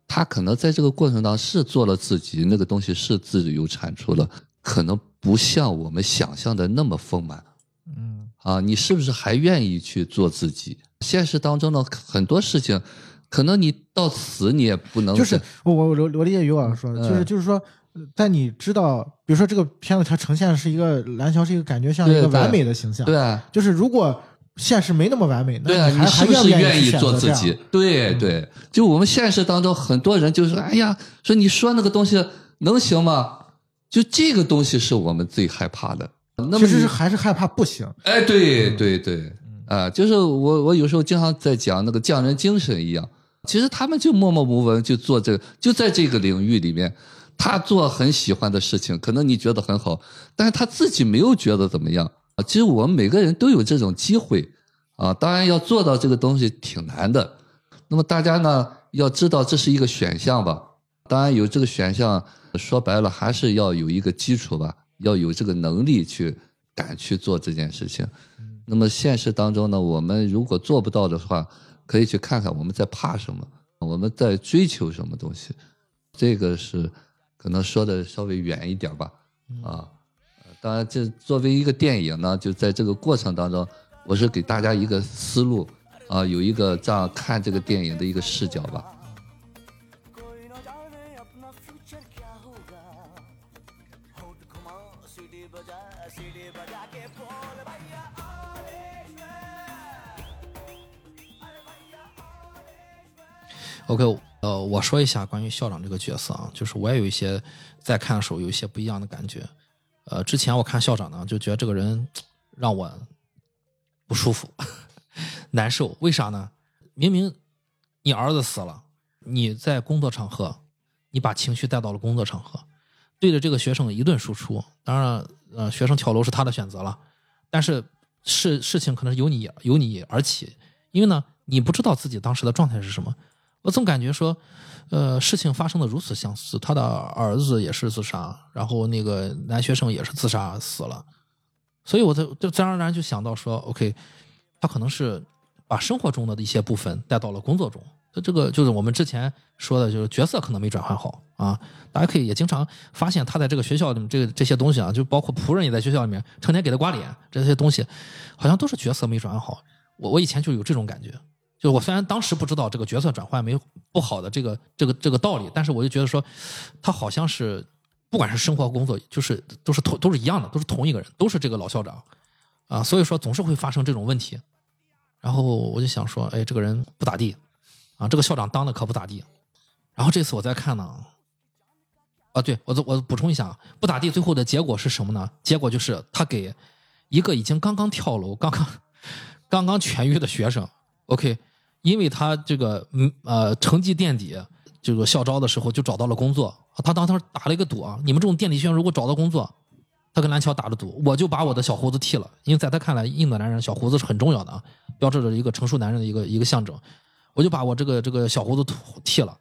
他可能在这个过程当中是做了自己那个东西是自己有产出了，可能不像我们想象的那么丰满。嗯啊，你是不是还愿意去做自己？现实当中呢，很多事情，可能你到死你也不能就是我我我我理解于老师说的，就是嗯就是说，呃在你知道，比如说这个片子它呈现的是一个蓝桥是一个感觉像一个完美的形象，对啊，就是如果现实没那么完美，那对啊，你还是不是愿愿意做自己？对对，就我们现实当中很多人就是：“哎呀，说你说那个东西能行吗？”就这个东西是我们最害怕的。那么其实是还是害怕不行。哎，对对对，啊，就是我我有时候经常在讲那个匠人精神一样，其实他们就默默无闻就做这个，就在这个领域里面，他做很喜欢的事情，可能你觉得很好，但是他自己没有觉得怎么样啊。其实我们每个人都有这种机会啊，当然要做到这个东西挺难的。那么大家呢要知道这是一个选项吧，当然有这个选项，说白了还是要有一个基础吧，要有这个能力去敢去做这件事情。那么现实当中呢，我们如果做不到的话，可以去看看我们在怕什么，我们在追求什么东西。这个是可能说的稍微远一点吧，啊，呃当然这作为一个电影呢，就在这个过程当中，我是给大家一个思路啊，有一个这样看这个电影的一个视角吧。OK，呃，我说一下关于校长这个角色啊，就是我也有一些在看的时候有一些不一样的感觉。呃，之前我看校长呢，就觉得这个人让我不舒服、[LAUGHS] 难受。为啥呢？明明你儿子死了，你在工作场合，你把情绪带到了工作场合，对着这个学生一顿输出。当然，呃，学生跳楼是他的选择了，但是事事情可能是由你由你而起，因为呢，你不知道自己当时的状态是什么。我总感觉说，呃，事情发生的如此相似，他的儿子也是自杀，然后那个男学生也是自杀死了，所以我就就自然而然就想到说，OK，他可能是把生活中的一些部分带到了工作中。这这个就是我们之前说的，就是角色可能没转换好啊。大家可以也经常发现他在这个学校里面这个这些东西啊，就包括仆人也在学校里面成天给他刮脸，这些东西好像都是角色没转换好。我我以前就有这种感觉，就我虽然当时不知道这个角色转换没有不好的这个这个这个道理，但是我就觉得说，他好像是不管是生活工作，就是都是同都是一样的，都是同一个人，都是这个老校长啊，所以说总是会发生这种问题。然后我就想说，哎，这个人不咋地啊，这个校长当的可不咋地。然后这次我再看呢，啊，对我我补充一下，不咋地，最后的结果是什么呢？结果就是他给一个已经刚刚跳楼、刚刚刚刚痊愈的学生，OK，因为他这个嗯呃成绩垫底，这个校招的时候就找到了工作，他当时打了一个赌啊，你们这种垫底学生如果找到工作，他跟蓝桥打了赌，我就把我的小胡子剃了，因为在他看来，印度男人小胡子是很重要的啊，标志着一个成熟男人的一个一个象征，我就把我这个这个小胡子剃了。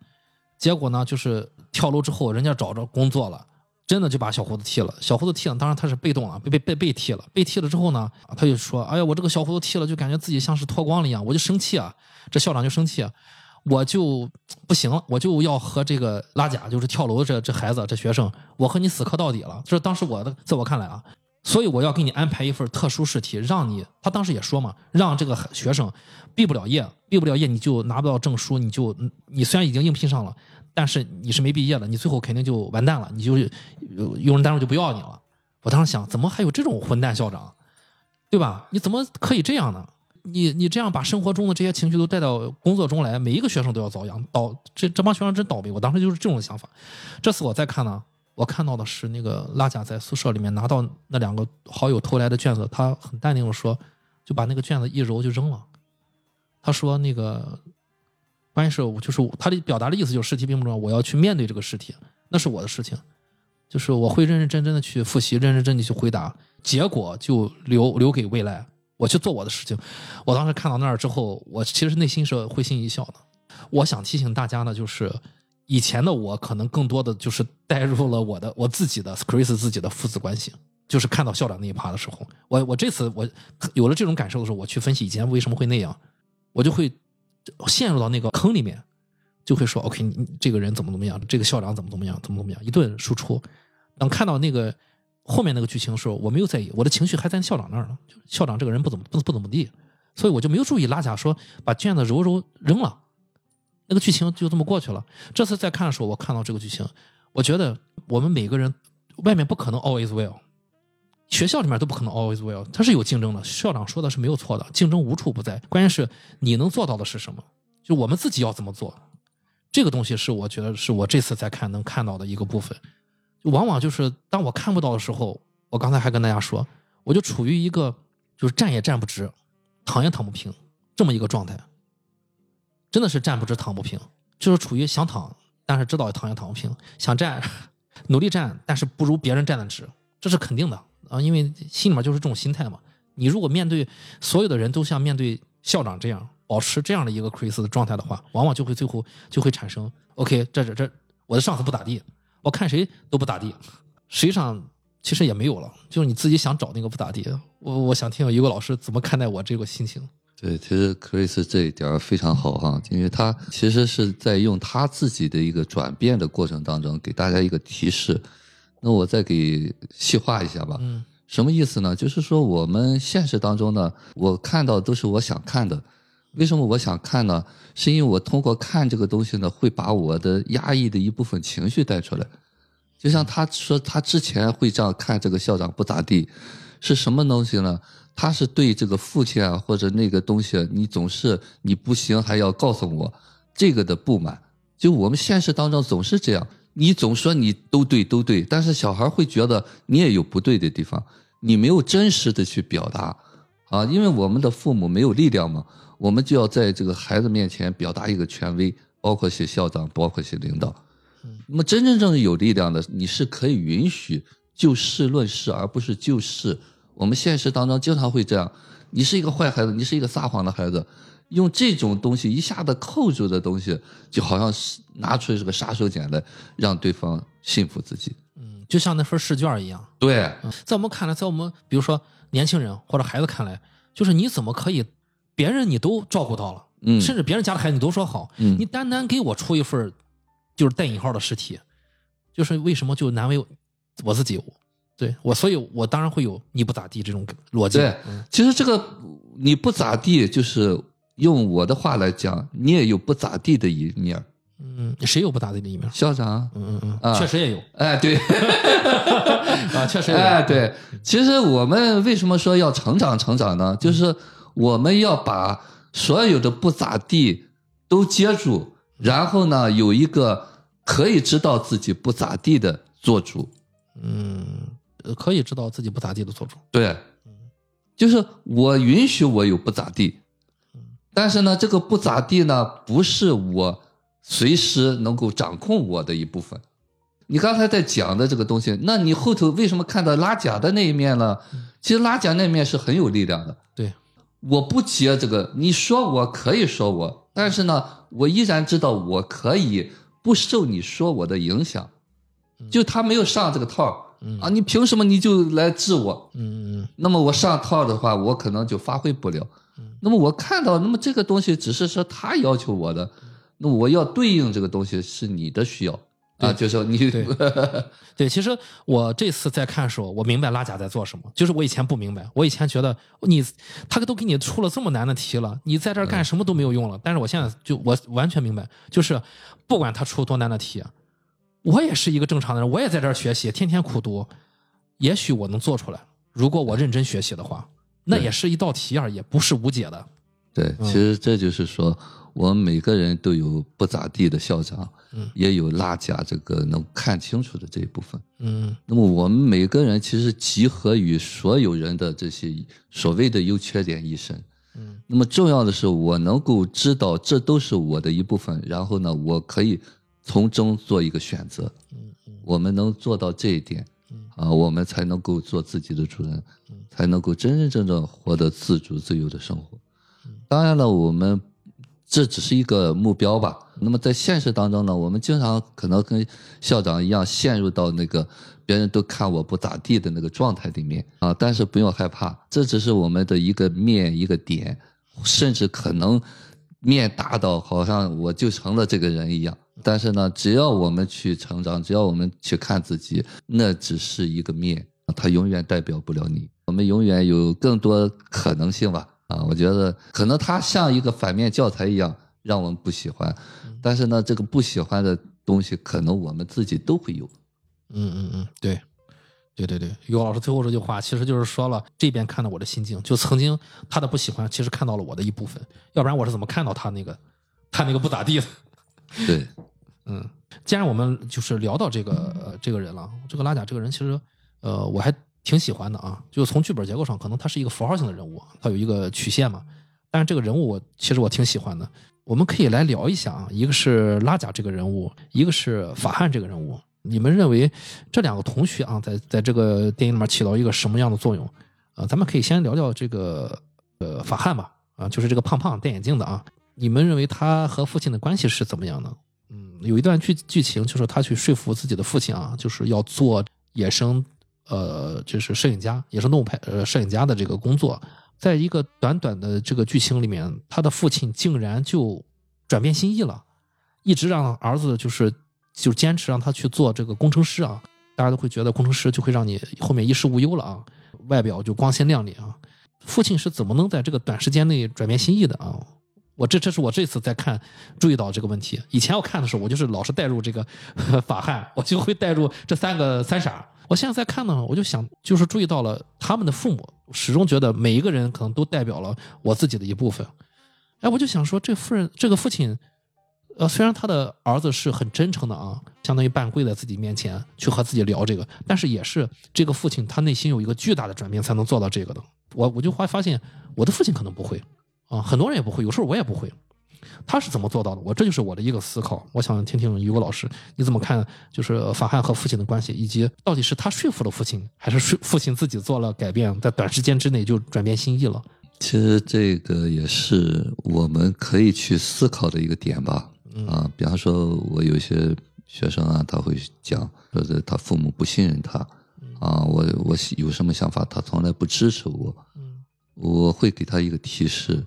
结果呢，就是跳楼之后，人家找着工作了，真的就把小胡子剃了。小胡子剃了，当然他是被动了，被被被被剃了。被剃了之后呢，他就说：“哎呀，我这个小胡子剃了，就感觉自己像是脱光了一样。”我就生气啊，这校长就生气，我就不行了，我就要和这个拉贾，就是跳楼的这这孩子这学生，我和你死磕到底了。这是当时我的，在我看来啊，所以我要给你安排一份特殊试题，让你，他当时也说嘛，让这个学生毕不了业，毕不了业你就拿不到证书，你就你虽然已经应聘上了，但是你是没毕业的，你最后肯定就完蛋了，你就用人单位就不要你了。我当时想，怎么还有这种混蛋校长，对吧？你怎么可以这样呢？你你这样把生活中的这些情绪都带到工作中来，每一个学生都要遭殃，倒这这帮学生真倒霉。我当时就是这种想法。这次我再看呢，我看到的是那个拉贾在宿舍里面拿到那两个好友偷来的卷子，他很淡定的说，就把那个卷子一揉就扔了。他说那个，关键是我就是他的表达的意思就是试题并不重要，我要去面对这个试题，那是我的事情，就是我会认认真真的去复习，认认真真的去回答。结果就留留给未来，我去做我的事情。我当时看到那儿之后，我其实内心是会心一笑的。我想提醒大家呢，就是以前的我可能更多的就是 [LAUGHS] 带入了我的我自己的 Chris 自己的父子关系，就是看到校长那一趴的时候，我我这次我有了这种感受的时候，我去分析以前为什么会那样，我就会陷入到那个坑里面，就会说 OK，你你这个人怎么怎么样，这个校长怎么怎么样，怎么怎么样，一顿输出。当看到那个后面那个剧情的时候，我没有在意，我的情绪还在校长那儿呢，校长这个人不怎么不不怎么地，所以我就没有注意拉贾说把卷子揉揉扔了。那个剧情就这么过去了。这次再看的时候，我看到这个剧情，我觉得我们每个人外面不可能 always well，学校里面都不可能 always well，它是有竞争的。校长说的是没有错的，竞争无处不在。关键是你能做到的是什么？就我们自己要怎么做？这个东西是我觉得是我这次再看能看到的一个部分。往往就是当我看不到的时候，我刚才还跟大家说，我就处于一个就是站也站不直，躺也躺不平这么一个状态。真的是站不直躺不平，就是处于想躺，但是知道躺也躺不平；想站，[LAUGHS] 努力站，但是不如别人站得直，这是肯定的啊！因为心里面就是这种心态嘛。你如果面对所有的人都像面对校长这样，保持这样的一个 Chris 的状态的话，往往就会最后就会产生 OK，这这这我的上司不咋地，我看谁都不咋地。实际上其实也没有了，就是你自己想找那个不咋地。我我想听一个老师怎么看待我这个心情。对，其实 Chris 这一点儿非常好哈，因为他其实是在用他自己的一个转变的过程当中给大家一个提示。那我再给细化一下吧。嗯什么意思呢？就是说我们现实当中呢，我看到都是我想看的。为什么我想看呢？是因为我通过看这个东西呢，会把我的压抑的一部分情绪带出来。就像他说，他之前会这样看这个校长不咋地，是什么东西呢？他是对这个父亲啊或者那个东西，你总是你不行还要告诉我这个的不满。就我们现实当中总是这样，你总说你都对都对，但是小孩会觉得你也有不对的地方，你没有真实的去表达啊，因为我们的父母没有力量嘛，我们就要在这个孩子面前表达一个权威，包括些校长，包括些领导。那么真真正正有力量的，你是可以允许就事论事，而不是就事。我们现实当中经常会这样，你是一个坏孩子，你是一个撒谎的孩子，用这种东西一下子扣住的东西，就好像是拿出这个杀手锏来，让对方信服自己。嗯，就像那份试卷一样。对，嗯在我们看来，在我们比如说年轻人或者孩子看来，就是你怎么可以，别人你都照顾到了，嗯甚至别人家的孩子你都说好，嗯你单单给我出一份就是带引号的试题，就是为什么就难为我自己？对我，所以我当然会有你不咋地这种逻辑。对嗯，其实这个你不咋地，就是用我的话来讲，你也有不咋地的一面。嗯，谁有不咋地的一面？校长，嗯嗯嗯，啊确实也有哎，对，啊，确实也有。哎，对，[LAUGHS] 其实我们为什么说要成长成长呢？就是我们要把所有的不咋地都接住，然后呢，有一个可以知道自己不咋地的做主。嗯，呃可以知道自己不咋地的做主。对，就是我允许我有不咋地，但是呢，这个不咋地呢，不是我随时能够掌控我的一部分。你刚才在讲的这个东西，那你后头为什么看到拉贾的那一面呢？其实拉贾那面是很有力量的。对，我不接这个，你说我可以说我，但是呢，我依然知道我可以不受你说我的影响。就他没有上这个套嗯。啊，你凭什么你就来治我？嗯嗯那么我上套的话，我可能就发挥不了。那么我看到，那么这个东西只是说他要求我的，那我要对应这个东西是你的需要啊，就是说你对 [LAUGHS] 对，其实我这次在看的时候，我明白拉贾在做什么。就是我以前不明白，我以前觉得你他都给你出了这么难的题了，你在这儿干什么都没有用了。但是我现在就我完全明白，就是不管他出多难的题，我也是一个正常的人，我也在这儿学习，天天苦读，也许我能做出来。如果我认真学习的话，那也是一道题而已不是无解的。对，其实这就是说，我们每个人都有不咋地的校长，嗯也有拉贾这个能看清楚的这一部分。嗯那么我们每个人其实集合于所有人的这些所谓的优缺点一身。嗯那么重要的是，我能够知道这都是我的一部分，然后呢，我可以从中做一个选择。嗯嗯我们能做到这一点嗯啊，我们才能够做自己的主人，才能够真真正正活得自主自由的生活。当然了，我们这只是一个目标吧。那么在现实当中呢，我们经常可能跟校长一样，陷入到那个别人都看我不咋地的那个状态里面啊。但是不用害怕，这只是我们的一个面一个点，甚至可能面大到好像我就成了这个人一样。但是呢，只要我们去成长，只要我们去看自己，那只是一个面，它永远代表不了你。我们永远有更多可能性吧。啊，我觉得可能它像一个反面教材一样，让我们不喜欢。但是呢，这个不喜欢的东西，可能我们自己都会有。嗯嗯嗯，对，对对对，于老师最后这句话，其实就是说了这边看到我的心境，就曾经他的不喜欢，其实看到了我的一部分，要不然我是怎么看到他那个他那个不咋地的？对，[LAUGHS] 嗯，既然我们就是聊到这个、呃、这个人了，这个拉贾这个人，其实呃我还挺喜欢的啊。就从剧本结构上，可能他是一个符号性的人物，他有一个曲线嘛。但是这个人物我其实我挺喜欢的。我们可以来聊一下啊，一个是拉贾这个人物，一个是法汉这个人物。你们认为这两个同学啊，在在这个电影里面起到一个什么样的作用？啊，咱们可以先聊聊这个呃法汉吧，啊，就是这个胖胖戴眼镜的啊。你们认为他和父亲的关系是怎么样的？嗯，有一段剧剧情就是他去说服自己的父亲啊，就是要做野生呃，就是摄影家、野生动物拍呃摄影家的这个工作。在一个短短的这个剧情里面，他的父亲竟然就转变心意了，一直让儿子就是就坚持让他去做这个工程师啊。大家都会觉得工程师就会让你后面衣食无忧了啊，外表就光鲜亮丽啊。父亲是怎么能在这个短时间内转变心意的啊？我这这是我这次在看注意到这个问题。以前我看的时候，我就是老是带入这个法汉，我就会带入这三个三傻。我现在在看呢，我就想就是注意到了他们的父母，始终觉得每一个人可能都代表了我自己的一部分。哎，我就想说，这夫人这个父亲，呃，虽然他的儿子是很真诚的啊，相当于半跪在自己面前去和自己聊这个，但是也是这个父亲他内心有一个巨大的转变才能做到这个的。我我就会发现，我的父亲可能不会啊，很多人也不会，有时候我也不会。他是怎么做到的？我这就是我的一个思考。我想听听于果老师你怎么看，就是法汉和父亲的关系，以及到底是他说服了父亲，还是说父亲自己做了改变，在短时间之内就转变心意了？其实这个也是我们可以去思考的一个点吧。啊，比方说，我有些学生啊，他会讲说是他父母不信任他，啊，我我有什么想法，他从来不支持我。嗯我会给他一个提示。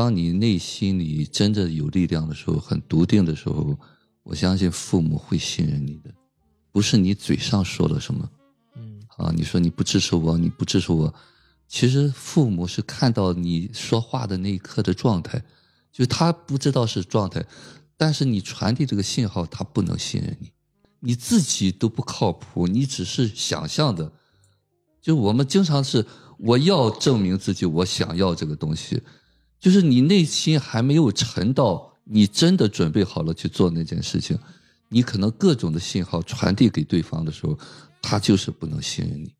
当你内心里真的有力量的时候，很笃定的时候，我相信父母会信任你的，不是你嘴上说了什么，嗯。啊，你说你不支持我，你不支持我，其实父母是看到你说话的那一刻的状态，就他不知道是状态，但是你传递这个信号，他不能信任你，你自己都不靠谱，你只是想象的，就我们经常是我要证明自己，我想要这个东西。就是你内心还没有沉到你真的准备好了去做那件事情，你可能各种的信号传递给对方的时候，他就是不能信任你。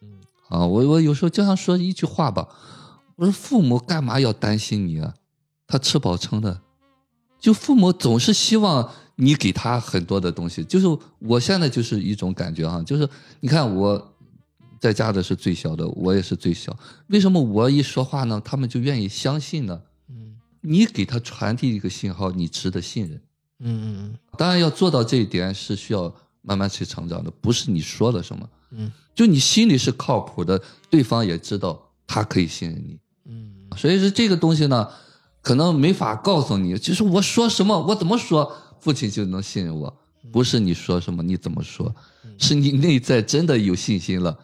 嗯啊，我我有时候经常说一句话吧，我说父母干嘛要担心你啊？他吃饱撑的，就父母总是希望你给他很多的东西。就是我现在就是一种感觉哈，就是你看我。在家的是最小的，我也是最小。为什么我一说话呢，他们就愿意相信呢？嗯你给他传递一个信号，你值得信任。嗯嗯嗯当然要做到这一点是需要慢慢去成长的，不是你说了什么，嗯就你心里是靠谱的，对方也知道他可以信任你。嗯所以说这个东西呢，可能没法告诉你，就是我说什么，我怎么说，父亲就能信任我。不是你说什么，你怎么说，是你内在真的有信心了。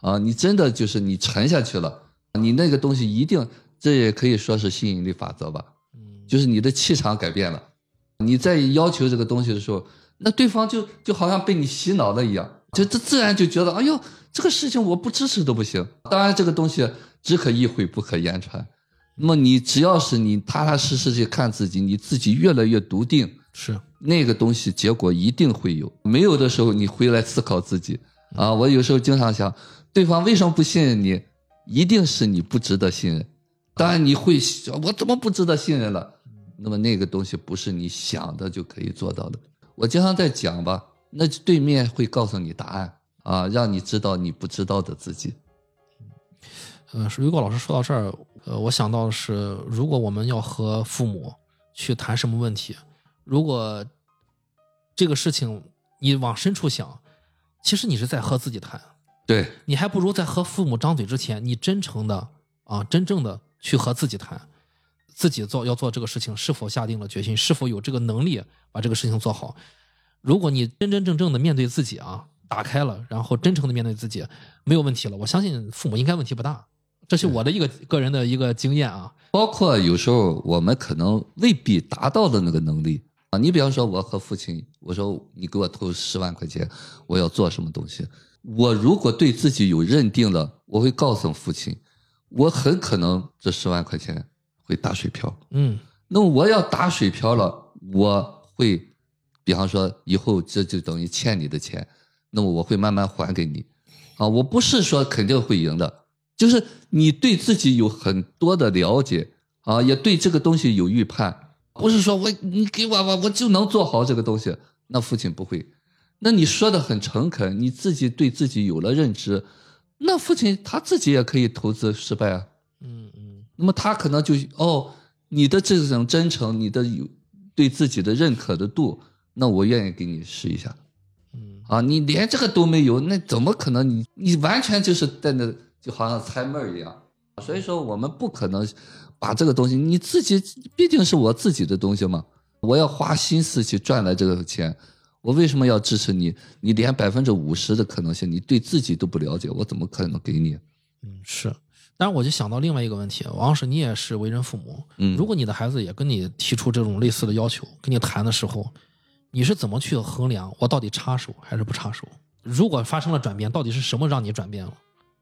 啊，你真的就是你沉下去了，你那个东西一定，这也可以说是吸引力法则吧，就是你的气场改变了，你在要求这个东西的时候，那对方就就好像被你洗脑了一样，就这自然就觉得，哎呦，这个事情我不支持都不行。当然，这个东西只可意会不可言传。那么你只要是你踏踏实实去看自己，你自己越来越笃定，是那个东西结果一定会有。没有的时候，你回来思考自己啊。我有时候经常想。对方为什么不信任你？一定是你不值得信任。当然你会想，我怎么不值得信任了？那么那个东西不是你想的就可以做到的。我经常在讲吧，那对面会告诉你答案啊，让你知道你不知道的自己。呃，如果老师说到这儿，呃，我想到的是，如果我们要和父母去谈什么问题，如果这个事情你往深处想，其实你是在和自己谈，对，你还不如在和父母张嘴之前，你真诚的啊，真正的去和自己谈，自己做要做这个事情是否下定了决心，是否有这个能力把这个事情做好。如果你真真正正的面对自己啊，打开了，然后真诚的面对自己，没有问题了，我相信父母应该问题不大。这是我的一个个人的一个经验啊。包括有时候我们可能未必达到的那个能力啊。你比方说，我和父亲，我说你给我投十万块钱，我要做什么东西？我如果对自己有认定了，我会告诉父亲，我很可能这十万块钱会打水漂。嗯。那么我要打水漂了，我会，比方说以后这就等于欠你的钱，那么我会慢慢还给你，啊，我不是说肯定会赢的，就是你对自己有很多的了解啊，也对这个东西有预判，不是说我你给我我我就能做好这个东西，那父亲不会，那你说的很诚恳，你自己对自己有了认知，那父亲他自己也可以投资失败啊，嗯嗯那么他可能就哦，你的这种真诚，你的有对自己的认可的度，那我愿意给你试一下嗯啊！你连这个都没有，那怎么可能你？你完全就是在那，就好像猜闷儿一样。所以说，我们不可能把这个东西，你自己毕竟是我自己的东西嘛，我要花心思去赚来这个钱，我为什么要支持你？你连百分之五十的可能性，你对自己都不了解，我怎么可能给你？嗯是。但是我就想到另外一个问题，王老师，你也是为人父母，嗯如果你的孩子也跟你提出这种类似的要求，跟你谈的时候，你是怎么去衡量我到底插手还是不插手？如果发生了转变，到底是什么让你转变了？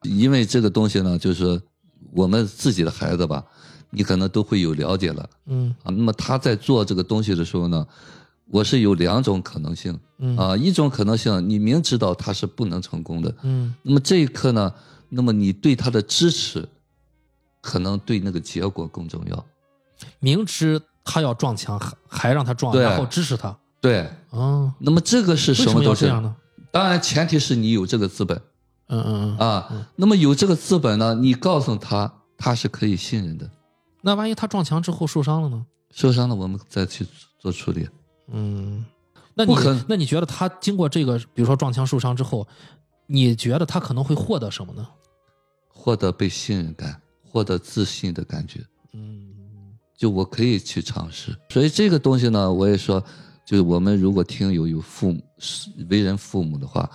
因为这个东西呢，就是我们自己的孩子吧，你可能都会有了解了嗯啊。那么他在做这个东西的时候呢，我是有两种可能性嗯啊，一种可能性你明知道他是不能成功的，嗯那么这一刻呢，那么你对他的支持，可能对那个结果更重要。明知他要撞墙，还还让他撞，对然后支持他。对，哦，那么这个是什么东西？要这样呢？当然，前提是你有这个资本嗯嗯嗯。啊。那么有这个资本呢，你告诉他他是可以信任的。那万一他撞墙之后受伤了呢？受伤了，我们再去做处理。嗯，那你可那你觉得他经过这个，比如说撞墙受伤之后，你觉得他可能会获得什么呢？获得被信任感，获得自信的感觉，嗯就我可以去尝试。所以这个东西呢，我也说，就是我们如果听友有父母为人父母的话，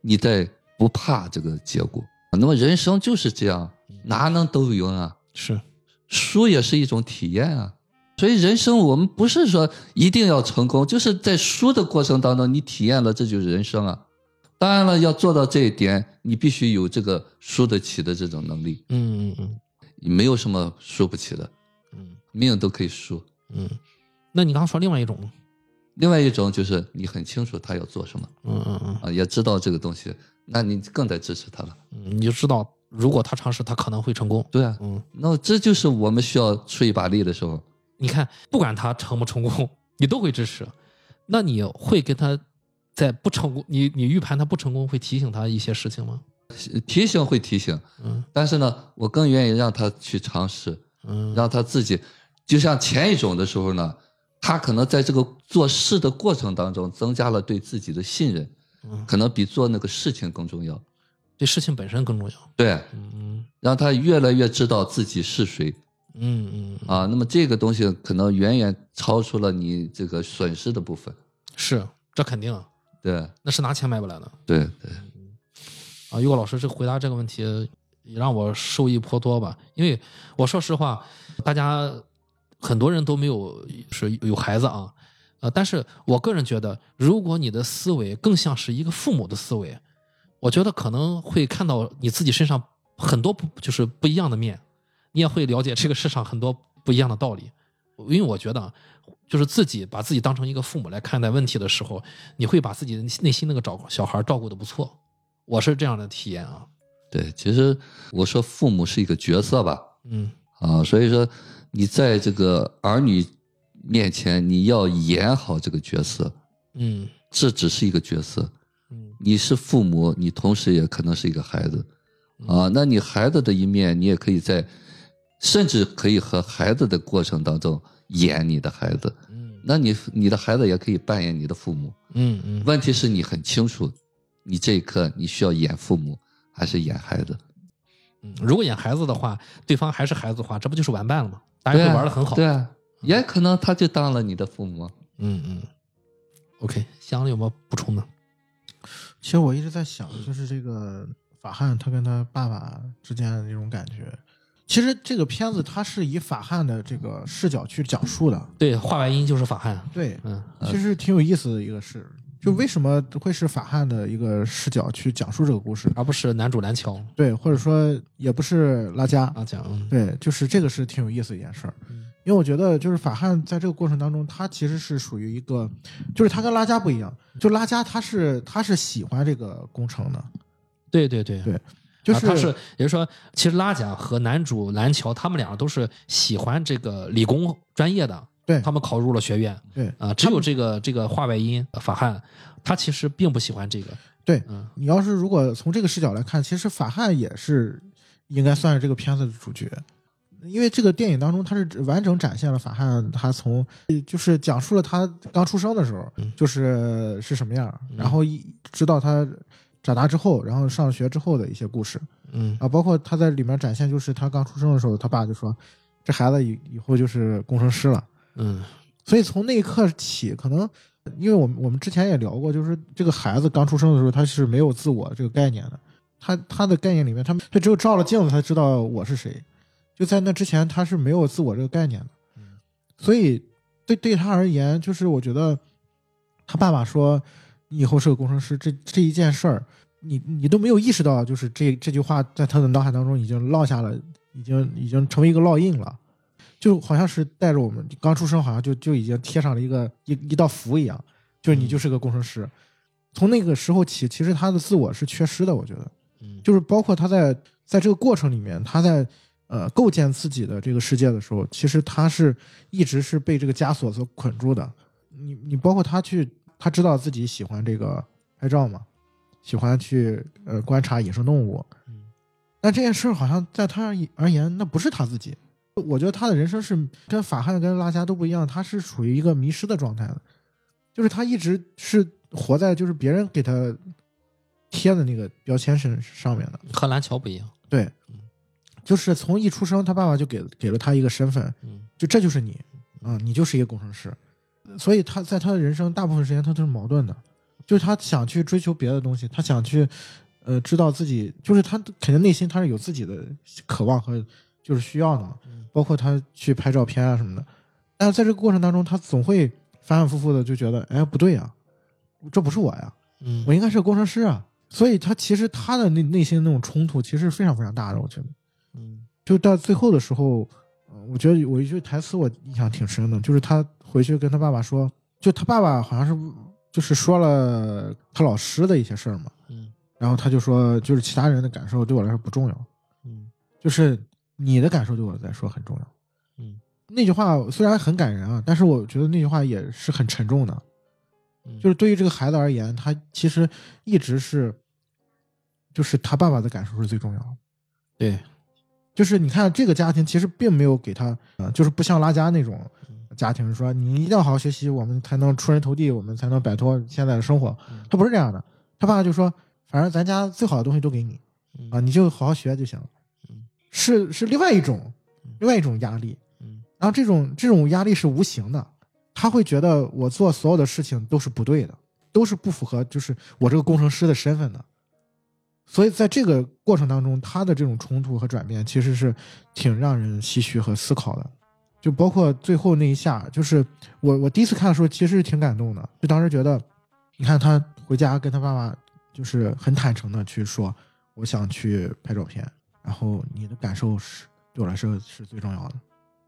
你在不怕这个结果。那么人生就是这样，哪能都赢啊？是，输也是一种体验啊。所以人生我们不是说一定要成功，就是在输的过程当中，你体验了，这就是人生啊。当然了，要做到这一点，你必须有这个输得起的这种能力。嗯嗯嗯没有什么输不起的，嗯命都可以输。嗯。那你刚刚说另外一种呢？另外一种就是你很清楚他要做什么嗯嗯嗯啊，也知道这个东西，那你更得支持他了。嗯，你就知道，如果他尝试，他可能会成功。对啊，嗯，那这就是我们需要出一把力的时候。你看，不管他成不成功，你都会支持。那你会跟他在不成功，你你预判他不成功，会提醒他一些事情吗？提醒会提醒，嗯但是呢，我更愿意让他去尝试，嗯让他自己，就像前一种的时候呢，他可能在这个做事的过程当中增加了对自己的信任，嗯，可能比做那个事情更重要。对事情本身更重要。对，嗯让他越来越知道自己是谁嗯嗯，啊。那么这个东西可能远远超出了你这个损失的部分。是，这肯定，对那是拿钱买不来的。对对，啊，于果老师这回答这个问题也让我受益颇多吧。因为我说实话，大家很多人都没有是有孩子啊，呃，但是我个人觉得，如果你的思维更像是一个父母的思维，我觉得可能会看到你自己身上很多不就是不一样的面，你也会了解这个世上很多不一样的道理。因为我觉得啊，就是自己把自己当成一个父母来看待问题的时候，你会把自己内心那个照小孩照顾的不错。我是这样的体验啊，对，其实我说父母是一个角色吧，嗯啊，所以说你在这个儿女面前，你要演好这个角色，嗯这只是一个角色。嗯你是父母，你同时也可能是一个孩子，啊，那你孩子的一面，你也可以在，甚至可以和孩子的过程当中演你的孩子，嗯那你你的孩子也可以扮演你的父母。嗯嗯问题是你很清楚，你这一刻你需要演父母还是演孩子？嗯，如果演孩子的话，对方还是孩子的话，这不就是玩伴了吗？大家对啊会玩的很好。对啊，也可能他就当了你的父母。嗯嗯。OK，香有没有补充的？其实我一直在想，就是这个法汉他跟他爸爸之间的那种感觉。其实这个片子它是以法汉的这个视角去讲述的，对，画外音就是法汉。对，嗯其实挺有意思的一个事。就为什么会是法汉的一个视角去讲述这个故事？而不是男主蓝桥对，或者说也不是拉加，啊讲。嗯对，就是这个是挺有意思一件事儿嗯。因为我觉得，就是法汉在这个过程当中，他其实是属于一个，就是他跟拉加不一样，就拉加他是他是喜欢这个工程的，对对对对就是、啊他是，也就是说，其实拉贾和男主蓝桥他们俩都是喜欢这个理工专业的，对他们考入了学院对啊。只有这个这个画外音呃法汉，他其实并不喜欢这个。对嗯你要是如果从这个视角来看，其实法汉也是应该算是这个片子的主角，因为这个电影当中，他是完整展现了法汉他从就是讲述了他刚出生的时候，嗯就是是什么样，嗯然后一直到他长大之后，然后上学之后的一些故事嗯啊，包括他在里面展现，就是他刚出生的时候，他爸就说这孩子以以后就是工程师了。嗯所以从那一刻起，可能因为我们我们之前也聊过，就是这个孩子刚出生的时候，他是没有自我这个概念的。他他的概念里面，他他只有照了镜子才知道我是谁。就在那之前，他是没有自我这个概念的。嗯所以对对他而言，就是我觉得他爸爸说你以后是个工程师，这这一件事儿，你你都没有意识到，就是这这句话在他的脑海当中已经烙下了，已经已经成为一个烙印了。就好像是带着我们刚出生，好像就就已经贴上了一个一一道符一样，就是你就是个工程师。从那个时候起，其实他的自我是缺失的，我觉得，嗯就是包括他在在这个过程里面，他在呃构建自己的这个世界的时候，其实他是一直是被这个枷锁所捆住的。你你包括他去，他知道自己喜欢这个拍照嘛，喜欢去呃观察野生动物，嗯。但这件事儿好像在他而而言，那不是他自己。我觉得他的人生是跟法汉跟拉加都不一样，他是处于一个迷失的状态的，就是他一直是活在就是别人给他贴的那个标签身上面的。和蓝桥不一样。对。嗯，就是从一出生，他爸爸就给给了他一个身份，嗯。就这就是你，啊、你就是一个工程师。所以他在他的人生大部分时间他都是矛盾的，就是他想去追求别的东西，他想去，呃，知道自己，就是他肯定内心他是有自己的渴望和就是需要的嘛，嗯包括他去拍照片啊什么的。但是在这个过程当中，他总会反反复复的就觉得，哎，不对呀，这不是我呀，嗯我应该是个工程师啊。所以他其实他的内内心那种冲突其实非常非常大的，我觉得。嗯就到最后的时候，呃我觉得有一句台词我印象挺深的，就是他回去跟他爸爸说，就他爸爸好像是就是说了他老师的一些事儿嘛，嗯然后他就说，就是其他人的感受对我来说不重要，嗯就是你的感受对我来说很重要。嗯那句话虽然很感人啊，但是我觉得那句话也是很沉重的。嗯，就是对于这个孩子而言，他其实一直是，就是他爸爸的感受是最重要的。对，就是你看这个家庭其实并没有给他，呃，就是不像拉加那种家庭说你一定要好好学习，我们才能出人头地，我们才能摆脱现在的生活。嗯他不是这样的，他爸爸就说，反正咱家最好的东西都给你嗯啊，你就好好学就行了嗯。是是另外一种嗯另外一种压力，嗯然后这种这种压力是无形的，他会觉得我做所有的事情都是不对的，都是不符合就是我这个工程师的身份的。所以在这个过程当中，他的这种冲突和转变其实是挺让人唏嘘和思考的。就包括最后那一下，就是我我第一次看的时候，其实挺感动的。就当时觉得，你看他回家跟他爸爸，就是很坦诚的去说，我想去拍照片，然后你的感受是对我来说是最重要的。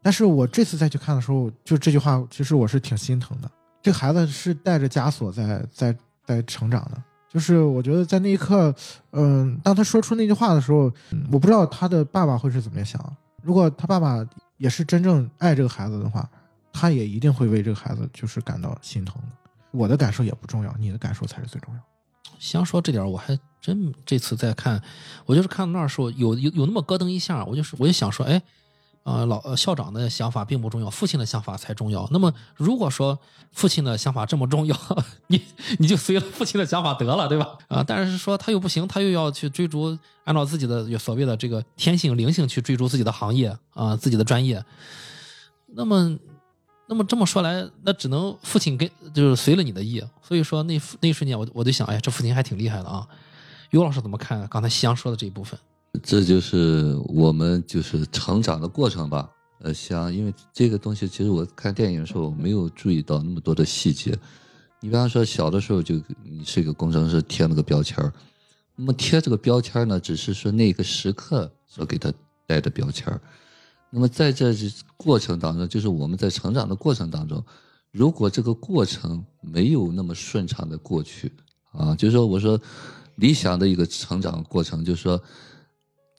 但是我这次再去看的时候，就这句话，其实我是挺心疼的。这孩子是带着枷锁在在在成长的，就是我觉得在那一刻，嗯，当他说出那句话的时候，我不知道他的爸爸会是怎么想。如果他爸爸也是真正爱这个孩子的话，他也一定会为这个孩子就是感到心疼的。我的感受也不重要，你的感受才是最重要。先说这点我还真这次在看，我就是看到那儿时候有有有那么咯噔一下，我就是我就想说，哎，呃老校长的想法并不重要，父亲的想法才重要。那么如果说父亲的想法这么重要，你你就随了父亲的想法得了，对吧？啊，但是说他又不行，他又要去追逐按照自己的所谓的这个天性灵性去追逐自己的行业啊，自己的专业。那么，那么这么说来，那只能父亲跟就是随了你的意。所以说那那一瞬间我，我就想，哎，这父亲还挺厉害的啊。于老师怎么看刚才夕阳说的这一部分？这就是我们就是成长的过程吧。呃，像因为这个东西，其实我看电影的时候没有注意到那么多的细节。你比方说，小的时候就你是一个工程师，贴了个标签儿那么贴这个标签儿呢，只是说那个时刻所给他带的标签儿那么在这过程当中，就是我们在成长的过程当中，如果这个过程没有那么顺畅的过去啊，就是说我说理想的一个成长过程，就是说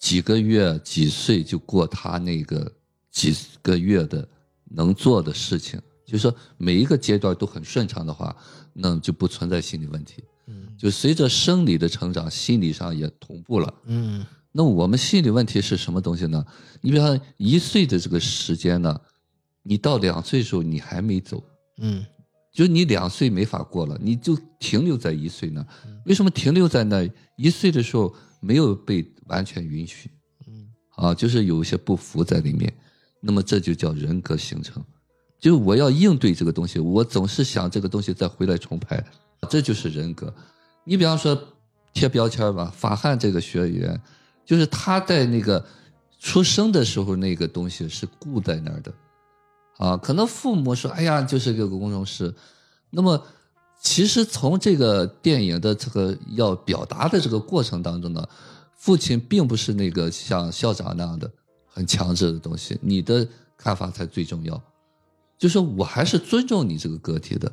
几个月、几岁就过他那个几个月的能做的事情，就是说每一个阶段都很顺畅的话，那就不存在心理问题。嗯就随着生理的成长，心理上也同步了。嗯那我们心理问题是什么东西呢？你比方一岁的这个时间呢，你到两岁的时候你还没走，嗯就你两岁没法过了，你就停留在一岁呢？为什么停留在那？一岁的时候没有被完全允许嗯啊，就是有一些不服在里面，那么这就叫人格形成。就我要应对这个东西，我总是想这个东西再回来重拍，这就是人格。你比方说贴标签吧，法汉这个学员，就是他在那个出生的时候那个东西是固在那儿的，啊，可能父母说，哎呀，就是个工程师，那么其实从这个电影的这个要表达的这个过程当中呢，父亲并不是那个像校长那样的很强制的东西，你的看法才最重要。就是我还是尊重你这个个体的，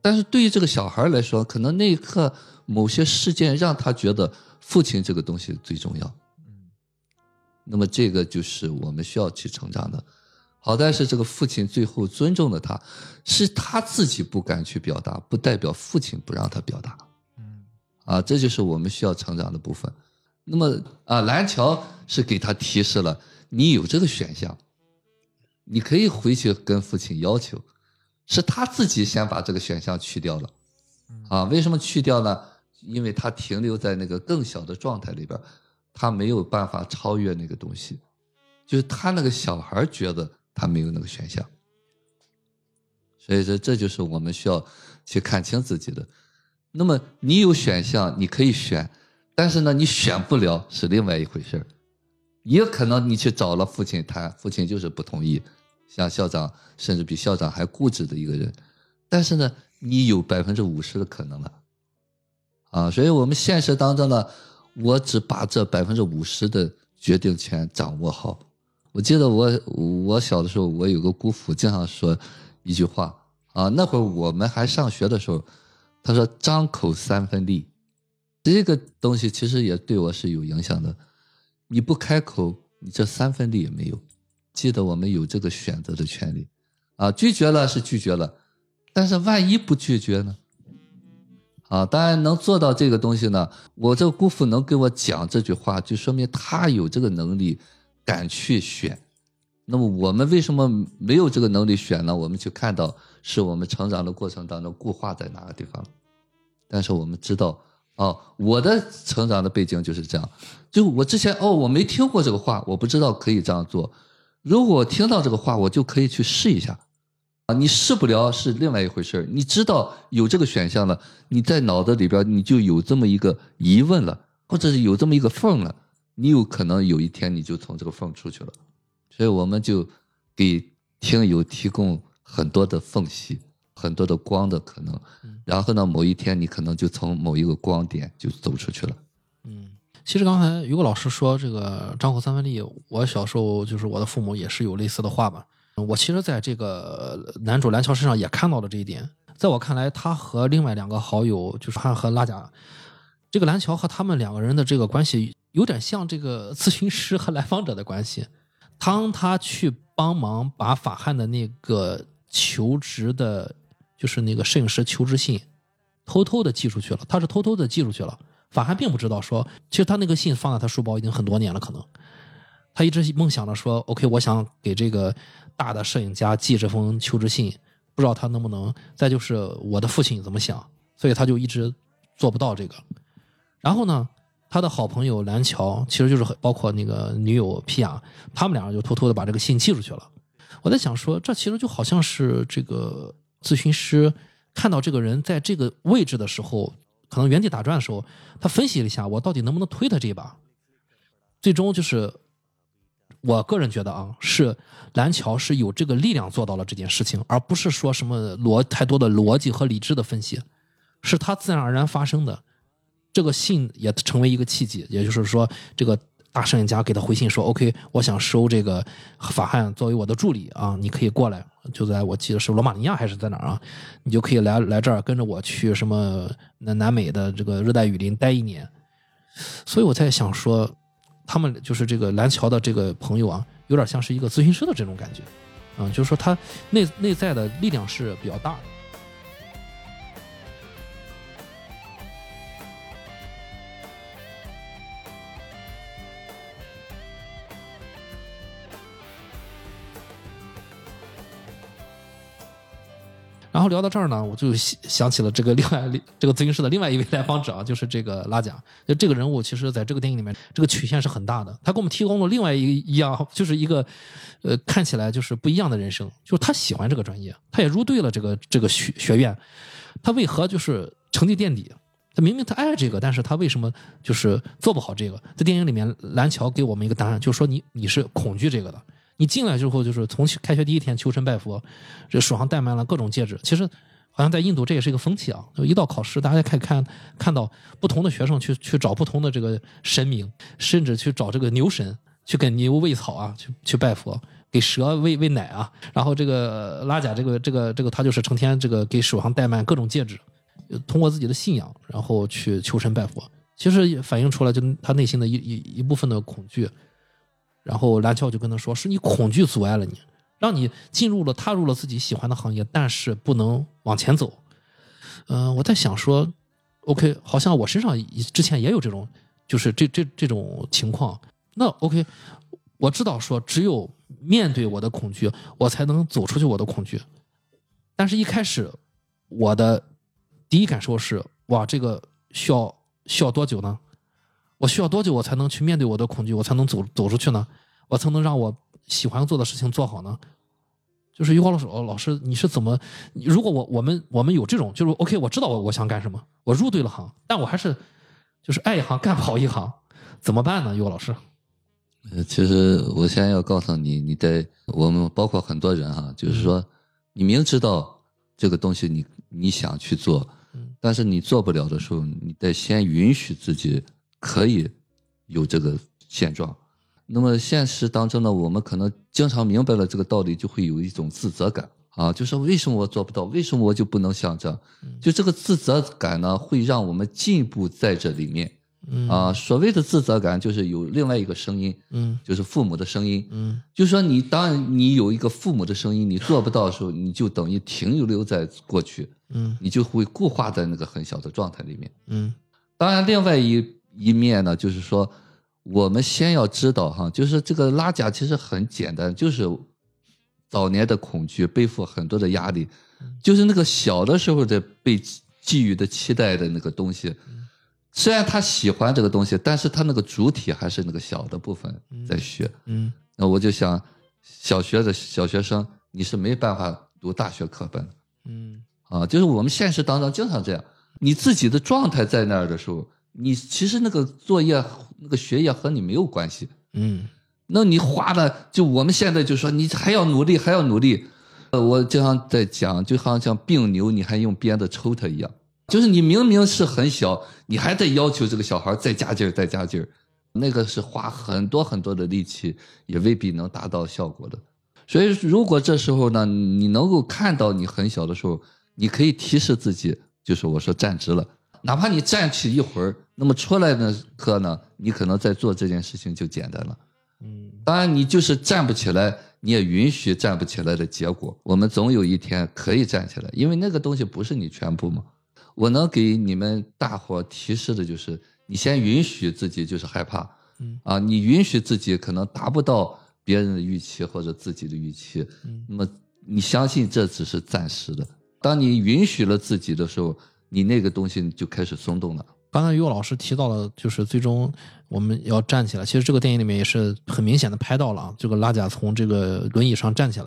但是对于这个小孩来说，可能那一刻某些事件让他觉得父亲这个东西最重要。那么这个就是我们需要去成长的。好在是这个父亲最后尊重了他，是他自己不敢去表达，不代表父亲不让他表达。嗯啊，这就是我们需要成长的部分。那么啊，蓝桥是给他提示了，你有这个选项，你可以回去跟父亲要求，是他自己先把这个选项去掉了。啊，为什么去掉呢？因为他停留在那个更小的状态里边，他没有办法超越那个东西，就是他那个小孩觉得他没有那个选项。所以说，这就是我们需要去看清自己的。那么你有选项，你可以选，但是呢，你选不了是另外一回事。也可能你去找了父亲谈，父亲就是不同意，像校长甚至比校长还固执的一个人。但是呢，你有百分之五十的可能了，啊，所以我们现实当中呢，我只把这百分之五十的决定权掌握好。我记得我我小的时候，我有个姑父经常说一句话啊，那会儿我们还上学的时候，他说“张口三分利”，这个东西其实也对我是有影响的。你不开口，你这三分利也没有。记得我们有这个选择的权利，啊，拒绝了是拒绝了，但是万一不拒绝呢？啊，当然能做到这个东西呢，我这个姑父能跟我讲这句话，就说明他有这个能力，敢去选。那么我们为什么没有这个能力选呢？我们去看到是我们成长的过程当中固化在哪个地方，但是我们知道，哦，我的成长的背景就是这样，就我之前哦，我没听过这个话，我不知道可以这样做。如果听到这个话，我就可以去试一下。啊，你试不了是另外一回事儿你知道有这个选项了，你在脑子里边你就有这么一个疑问了，或者是有这么一个缝了，你有可能有一天你就从这个缝出去了。所以我们就给听友提供很多的缝隙，很多的光的可能。然后呢，某一天你可能就从某一个光点就走出去了。嗯，其实刚才于果老师说这个张口三分利，我小时候就是我的父母也是有类似的话吧。我其实在这个男主蓝桥身上也看到了这一点。在我看来，他和另外两个好友，就是汉和拉贾，这个蓝桥和他们两个人的这个关系，有点像这个 [LAUGHS] 咨询师和来访者的关系。当他去帮忙把法汉的那个求职的，就是那个摄影师求职信偷偷的寄出去了，他是偷偷的寄出去了。法汉并不知道说，其实他那个信放在他书包已经很多年了，可能他一直梦想着说，OK，我想给这个大的摄影家寄这封求职信，不知道他能不能。再就是我的父亲怎么想，所以他就一直做不到这个。然后呢，他的好朋友蓝桥，其实就是包括那个女友皮亚，他们两个就偷偷的把这个信寄出去了。我在想说，这其实就好像是这个咨询师看到这个人在这个位置的时候，可能原地打转的时候，他分析了一下，我到底能不能推他这一把。最终就是，我个人觉得啊，是蓝桥是有这个力量做到了这件事情，而不是说什么逻太多的逻辑和理智的分析，是他自然而然发生的。这个信也成为一个契机，也就是说，这个大摄影家给他回信说：“OK，我想收这个法汉作为我的助理啊，你可以过来，就在我记得是罗马尼亚还是在哪儿啊？你就可以来来这儿跟着我去什么南南美的这个热带雨林待一年。”所以我在想说，他们就是这个蓝桥的这个朋友啊，有点像是一个咨询师的这种感觉，啊、就是说他内内在的力量是比较大的。然后聊到这儿呢，我就想想起了这个另外 [LAUGHS] 这个咨询室的另外一位来访者啊，就是这个拉贾。就这个人物，其实在这个电影里面，这个曲线是很大的。他给我们提供了另外一一样，就是一个呃看起来就是不一样的人生。就是他喜欢这个专业，他也入队了这个这个学学院，他为何就是成绩垫底？他明明他爱这个，但是他为什么就是做不好这个？在电影里面，蓝桥给我们一个答案，就是说你你是恐惧这个的。你进来之后，就是从开学第一天求神拜佛，这手上戴满了各种戒指。其实，好像在印度这也是一个风气啊。一到考试，大家可以看看到不同的学生去去找不同的这个神明，甚至去找这个牛神，去给牛喂草啊，去去拜佛，给蛇喂喂奶啊。然后这个拉贾，这个这个这个他就是成天这个给手上戴满各种戒指，通过自己的信仰，然后去求神拜佛。其实也反映出来，就他内心的一一一部分的恐惧。然后蓝桥就跟他说：“是你恐惧阻碍了你，让你进入了踏入了自己喜欢的行业，但是不能往前走。”嗯、我在想说，OK，好像我身上之前也有这种，就是这这这种情况。那 OK，我知道说，只有面对我的恐惧，我才能走出去我的恐惧。但是，一开始我的第一感受是：哇，这个需要需要多久呢？我需要多久我才能去面对我的恐惧，我才能走走出去呢？我才能让我喜欢做的事情做好呢？就是于光老师，哦，老师你是怎么？如果我我们我们有这种，就是 OK，我知道我我想干什么，我入对了行，但我还是就是爱一行干不好一行，怎么办呢？于光老师，呃，其实我现在要告诉你，你得我们包括很多人哈、就是说，你明知道这个东西你你想去做，但是你做不了的时候，你得先允许自己可以有这个现状。那么现实当中呢，我们可能经常明白了这个道理，就会有一种自责感啊，就是为什么我做不到，为什么我就不能像这样？就这个自责感呢，会让我们进一步在这里面。嗯啊，所谓的自责感就是有另外一个声音，嗯就是父母的声音，嗯就是说你当你有一个父母的声音，你做不到的时候，你就等于停留在过去，嗯你就会固化在那个很小的状态里面。嗯当然，另外一一面呢，就是说我们先要知道哈，就是这个拉贾其实很简单，就是早年的恐惧，背负很多的压力，就是那个小的时候的被寄予的期待的那个东西。虽然他喜欢这个东西，但是他那个主体还是那个小的部分在学。嗯那我就想，小学的小学生你是没办法读大学课本的嗯啊，就是我们现实当中经常这样，你自己的状态在那儿的时候，你其实那个作业、那个学业和你没有关系。嗯那你花的，就我们现在就说你还要努力，还要努力。呃，我经常在讲，就好像像病牛，你还用鞭子抽它一样，就是你明明是很小，你还在要求这个小孩再加劲儿，再加劲儿，那个是花很多很多的力气，也未必能达到效果的。所以，如果这时候呢，你能够看到你很小的时候，你可以提示自己，就是我说站直了，哪怕你站起一会儿，那么出来的课呢，你可能在做这件事情就简单了。嗯当然，你就是站不起来，你也允许站不起来的结果。我们总有一天可以站起来，因为那个东西不是你全部嘛。我能给你们大伙提示的就是，你先允许自己就是害怕，嗯啊，你允许自己可能达不到别人的预期或者自己的预期，嗯那么你相信这只是暂时的。当你允许了自己的时候，你那个东西就开始松动了。刚才于老师提到了，就是最终我们要站起来。其实这个电影里面也是很明显的拍到了啊，这个拉贾从这个轮椅上站起来。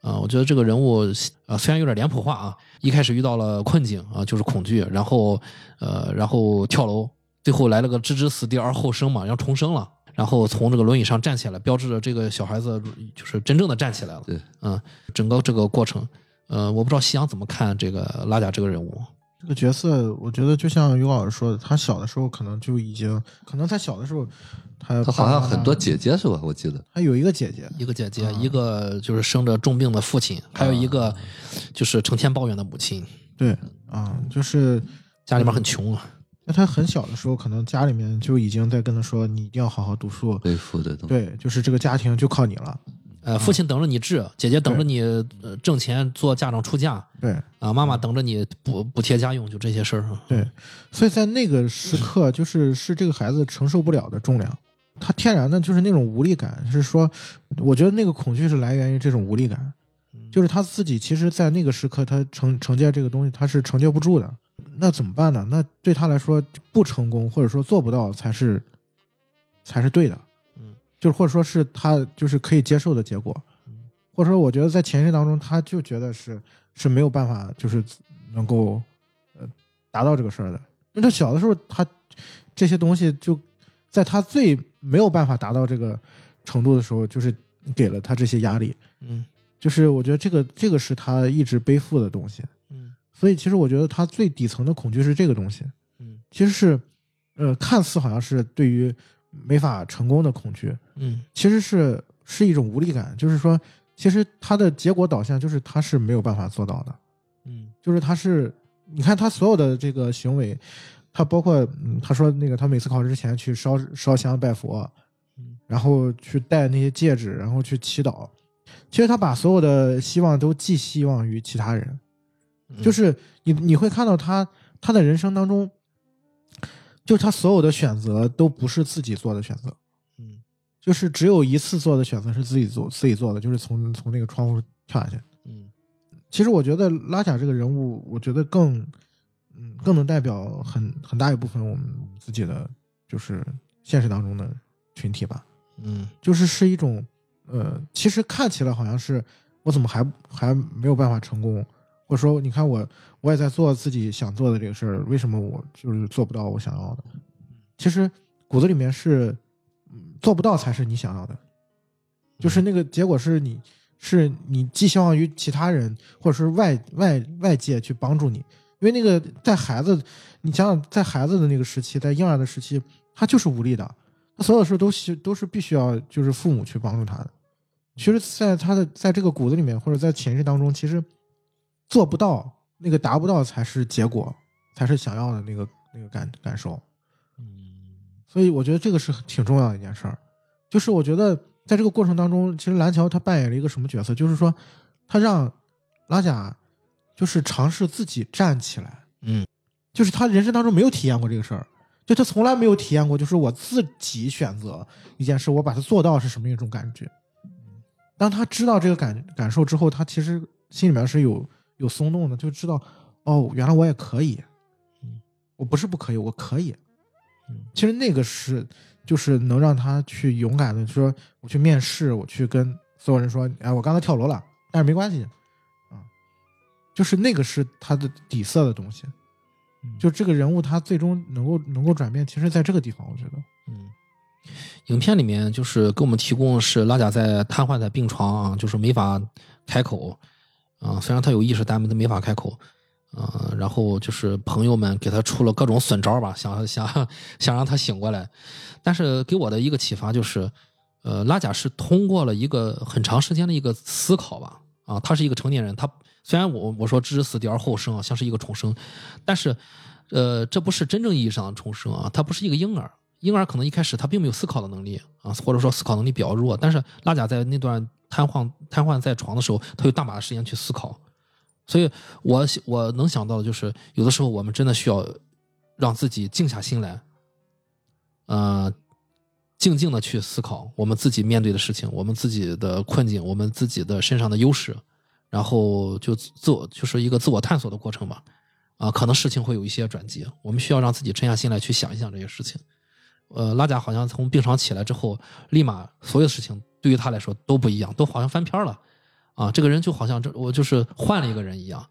啊、我觉得这个人物啊、虽然有点脸谱化啊，一开始遇到了困境啊，就是恐惧，然后呃，然后跳楼，最后来了个置之死地而后生嘛，要重生了，然后从这个轮椅上站起来，标志着这个小孩子就是真正的站起来了。对，嗯，整个这个过程，呃，我不知道夕阳怎么看这个拉贾这个人物。这个角色，我觉得就像于老师说的，他小的时候可能就已经，可能他小的时候，他他好像很多姐，姐姐是吧？我记得他有一个姐姐，一个姐姐，啊一个就是生着重病的父亲，还有一个就是成天抱怨的母亲，对啊，就是家里面很穷啊。那他很小的时候，可能家里面就已经在跟他说，你一定要好好读书，背负的东西。对，就是这个家庭就靠你了，呃，父亲等着你治，姐姐等着你呃挣钱做嫁妆出嫁对啊，妈妈等着你补补贴家用，就这些事儿啊。对，所以在那个时刻，就是是这个孩子承受不了的重量，他天然的就是那种无力感，是说，我觉得那个恐惧是来源于这种无力感，就是他自己其实，在那个时刻，他承承接这个东西，他是承接不住的。那怎么办呢？那对他来说，不成功或者说做不到才是才是对的，嗯，就是或者说是他就是可以接受的结果，或者说我觉得在前世当中，他就觉得是是没有办法，就是能够呃达到这个事儿的。因为他小的时候，他这些东西就在他最没有办法达到这个程度的时候，就是给了他这些压力。嗯就是我觉得这个这个是他一直背负的东西，嗯所以其实我觉得他最底层的恐惧是这个东西，嗯其实是，呃，看似好像是对于没法成功的恐惧，嗯。其实是是一种无力感，就是说，其实他的结果导向就是他是没有办法做到的，嗯。就是他是，你看他所有的这个行为，他包括嗯，他说那个他每次考试之前去烧烧香拜佛，嗯。然后去戴那些戒指，然后去祈祷，其实他把所有的希望都寄希望于其他人，嗯，就是你你会看到他他的人生当中，就他所有的选择都不是自己做的选择，嗯。就是只有一次做的选择是自己做自己做的，就是从从那个窗户跳下去。嗯。其实我觉得拉贾这个人物，我觉得更嗯更能代表很很大一部分我们自己的就是现实当中的群体吧，嗯。就是是一种呃，其实看起来好像是我怎么还还没有办法成功，或者说你看我我也在做自己想做的这个事儿，为什么我就是做不到我想要的？其实骨子里面是做不到才是你想要的，就是那个结果是你是你寄希望于其他人或者是外外外界去帮助你，因为那个在孩子，你想想在孩子的那个时期，在婴儿的时期，他就是无力的，他所有事都需都是必须要就是父母去帮助他的。其实，在他的在这个骨子里面，或者在潜意识当中，其实做不到那个达不到才是结果，才是想要的那个那个感感受。嗯所以我觉得这个是挺重要的一件事儿，就是我觉得在这个过程当中，其实蓝桥他扮演了一个什么角色？就是说，他让拉贾就是尝试自己站起来，嗯就是他人生当中没有体验过这个事儿，就他从来没有体验过，就是我自己选择一件事，我把它做到是什么一种感觉。当他知道这个感感受之后，他其实心里面是有有松动的，就知道哦，原来我也可以，嗯，我不是不可以，我可以。嗯其实那个是就是能让他去勇敢的说，我去面试，我去跟所有人说，哎，我刚才跳楼了，但是没关系，啊，就是那个是他的底色的东西。嗯就这个人物，他最终能够能够转变，其实在这个地方，我觉得，嗯，影片里面就是给我们提供是拉贾在瘫痪在病床啊，就是没法开口啊，虽然他有意识，但他没法开口。啊，然后就是朋友们给他出了各种损招吧，想 [LAUGHS] 想想让他醒过来，但是给我的一个启发就是，呃，拉贾是通过了一个很长时间的一个思考吧，啊，他是一个成年人，他虽然我我说置之死地而后生啊，像是一个重生，但是，呃，这不是真正意义上的重生啊，他不是一个婴儿，婴儿可能一开始他并没有思考的能力啊，或者说思考能力比较弱，但是拉贾在那段瘫痪瘫痪在床的时候，他有大把的时间去思考，所以我我能想到的就是，有的时候我们真的需要让自己静下心来，呃，静静的去思考我们自己面对的事情，我们自己的困境，我们自己的身上的优势，然后就自我就是一个自我探索的过程吧。啊，可能事情会有一些转机，我们需要让自己沉下心来去想一想这些事情。呃，拉贾好像从病床起来之后，立马所有事情对于他来说都不一样，都好像翻篇了。啊，这个人就好像这我就是换了一个人一样。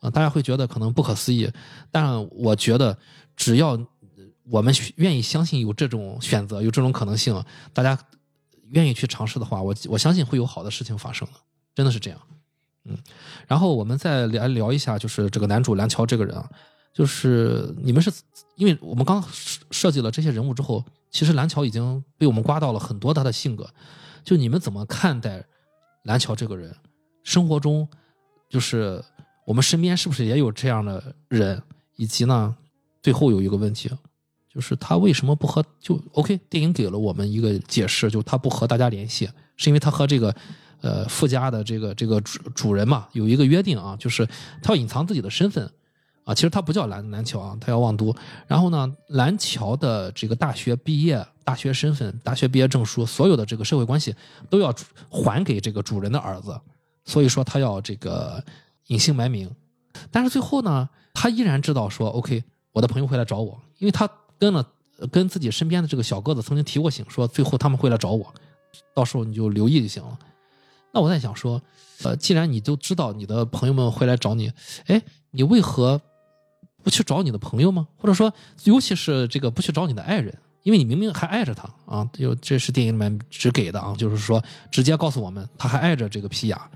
啊，大家会觉得可能不可思议，但我觉得只要我们愿意相信有这种选择，有这种可能性，大家愿意去尝试的话，我我相信会有好的事情发生的，真的是这样。嗯，然后我们再来聊一下，就是这个男主蓝桥这个人啊，就是你们是因为我们刚设计了这些人物之后，其实蓝桥已经被我们刮到了很多他的性格，就你们怎么看待蓝桥这个人？生活中，就是我们身边是不是也有这样的人？以及呢，最后有一个问题，就是他为什么不和就 OK？电影给了我们一个解释，就他不和大家联系，是因为他和这个。呃，富家的这个这个主主人嘛，有一个约定啊，就是他要隐藏自己的身份啊。其实他不叫蓝蓝桥啊，他叫望都。然后呢，蓝桥的这个大学毕业、大学身份、大学毕业证书，所有的这个社会关系都要还给这个主人的儿子。所以说他要这个隐姓埋名。但是最后呢，他依然知道说，OK，我的朋友会来找我，因为他跟了跟自己身边的这个小个子曾经提过醒，说最后他们会来找我，到时候你就留意就行了。那我在想说，呃，既然你都知道你的朋友们会来找你，哎，你为何不去找你的朋友吗？或者说，尤其是这个不去找你的爱人，因为你明明还爱着他啊！就这是电影里面只给的啊，就是说直接告诉我们他还爱着这个皮亚。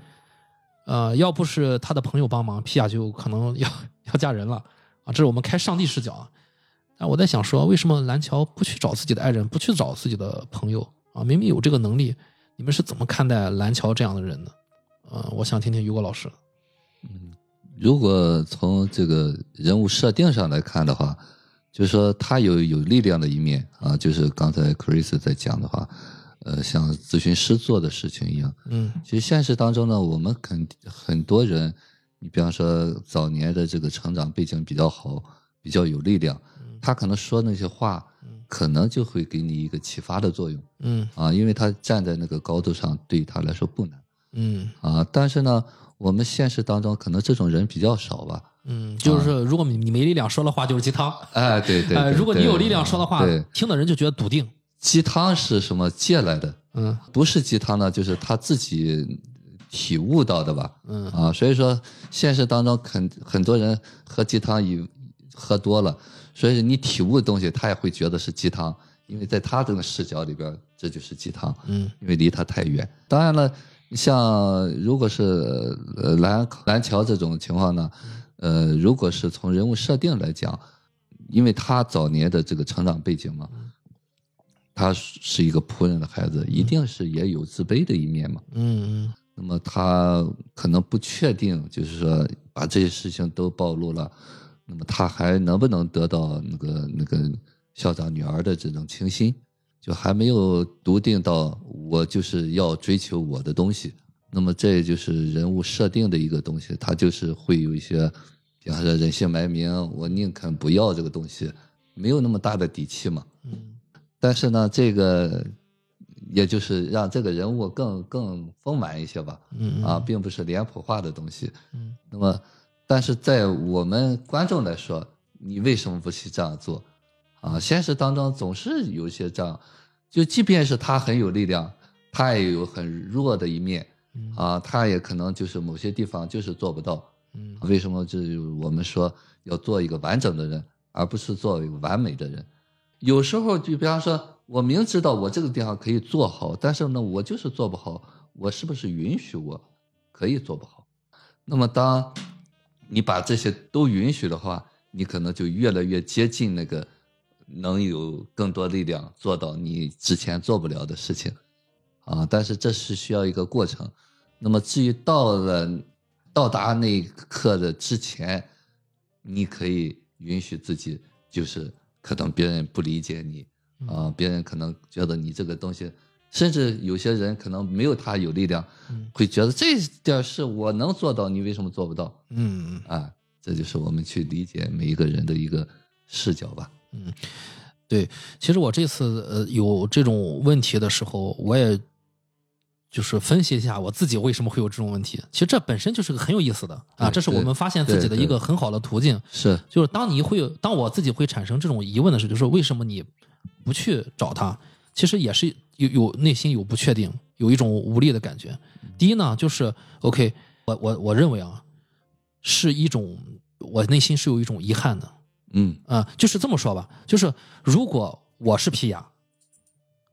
呃，要不是他的朋友帮忙，皮亚就可能要要嫁人了啊！这是我们开上帝视角啊。但我在想说，为什么蓝桥不去找自己的爱人，不去找自己的朋友啊？明明有这个能力。你们是怎么看待蓝桥这样的人呢？呃，我想听听于果老师。嗯，如果从这个人物设定上来看的话，就是说他有有力量的一面啊，就是刚才 Chris 在讲的话，呃，像咨询师做的事情一样。嗯，其实现实当中呢，我们肯很多人，你比方说早年的这个成长背景比较好，比较有力量，他可能说那些话。可能就会给你一个启发的作用，嗯。啊，因为他站在那个高度上，对他来说不难，嗯。啊，但是呢，我们现实当中可能这种人比较少吧，嗯，就是如果你你没力量说的话就是鸡汤，哎，对对，[LAUGHS] 呃，如果你有力量说的话，听的人就觉得笃定。鸡汤是什么借来的？嗯，不是鸡汤呢，就是他自己体悟到的吧，嗯啊，所以说现实当中很很多人喝鸡汤以喝多了。所以你体悟的东西，他也会觉得是鸡汤，因为在他这个视角里边，这就是鸡汤。嗯，因为离他太远。当然了，像如果是呃蓝蓝桥这种情况呢，呃，如果是从人物设定来讲，因为他早年的这个成长背景嘛，他是一个仆人的孩子，一定是也有自卑的一面嘛。嗯嗯。那么他可能不确定，就是说把这些事情都暴露了。那么他还能不能得到那个那个校长女儿的这种倾心，就还没有笃定到我就是要追求我的东西。那么这就是人物设定的一个东西，他就是会有一些，比方说人性埋名，我宁肯不要这个东西，没有那么大的底气嘛。嗯。但是呢，这个也就是让这个人物更更丰满一些吧。嗯。啊，并不是脸谱化的东西。嗯。那么。但是在我们观众来说，你为什么不去这样做？啊，现实当中总是有一些这样，就即便是他很有力量，他也有很弱的一面，啊，他也可能就是某些地方就是做不到。嗯，为什么？就我们说要做一个完整的人，而不是做一个完美的人。有时候就比方说，我明知道我这个地方可以做好，但是呢，我就是做不好。我是不是允许我可以做不好？那么当。你把这些都允许的话，你可能就越来越接近那个能有更多力量做到你之前做不了的事情，啊！但是这是需要一个过程。那么至于到了到达那一刻的之前，你可以允许自己，就是可能别人不理解你，啊，别人可能觉得你这个东西甚至有些人可能没有他有力量，嗯会觉得这点事我能做到，你为什么做不到？嗯啊，这就是我们去理解每一个人的一个视角吧。对，其实我这次呃有这种问题的时候，我也就是分析一下我自己为什么会有这种问题。其实这本身就是个很有意思的啊，这是我们发现自己的一个很好的途径。是，就是当你会有，当我自己会产生这种疑问的时候，就是为什么你不去找他？其实也是有有内心有不确定，有一种无力的感觉。第一呢，就是 OK，我我我认为啊，是一种我内心是有一种遗憾的。嗯啊、就是这么说吧，就是如果我是皮亚，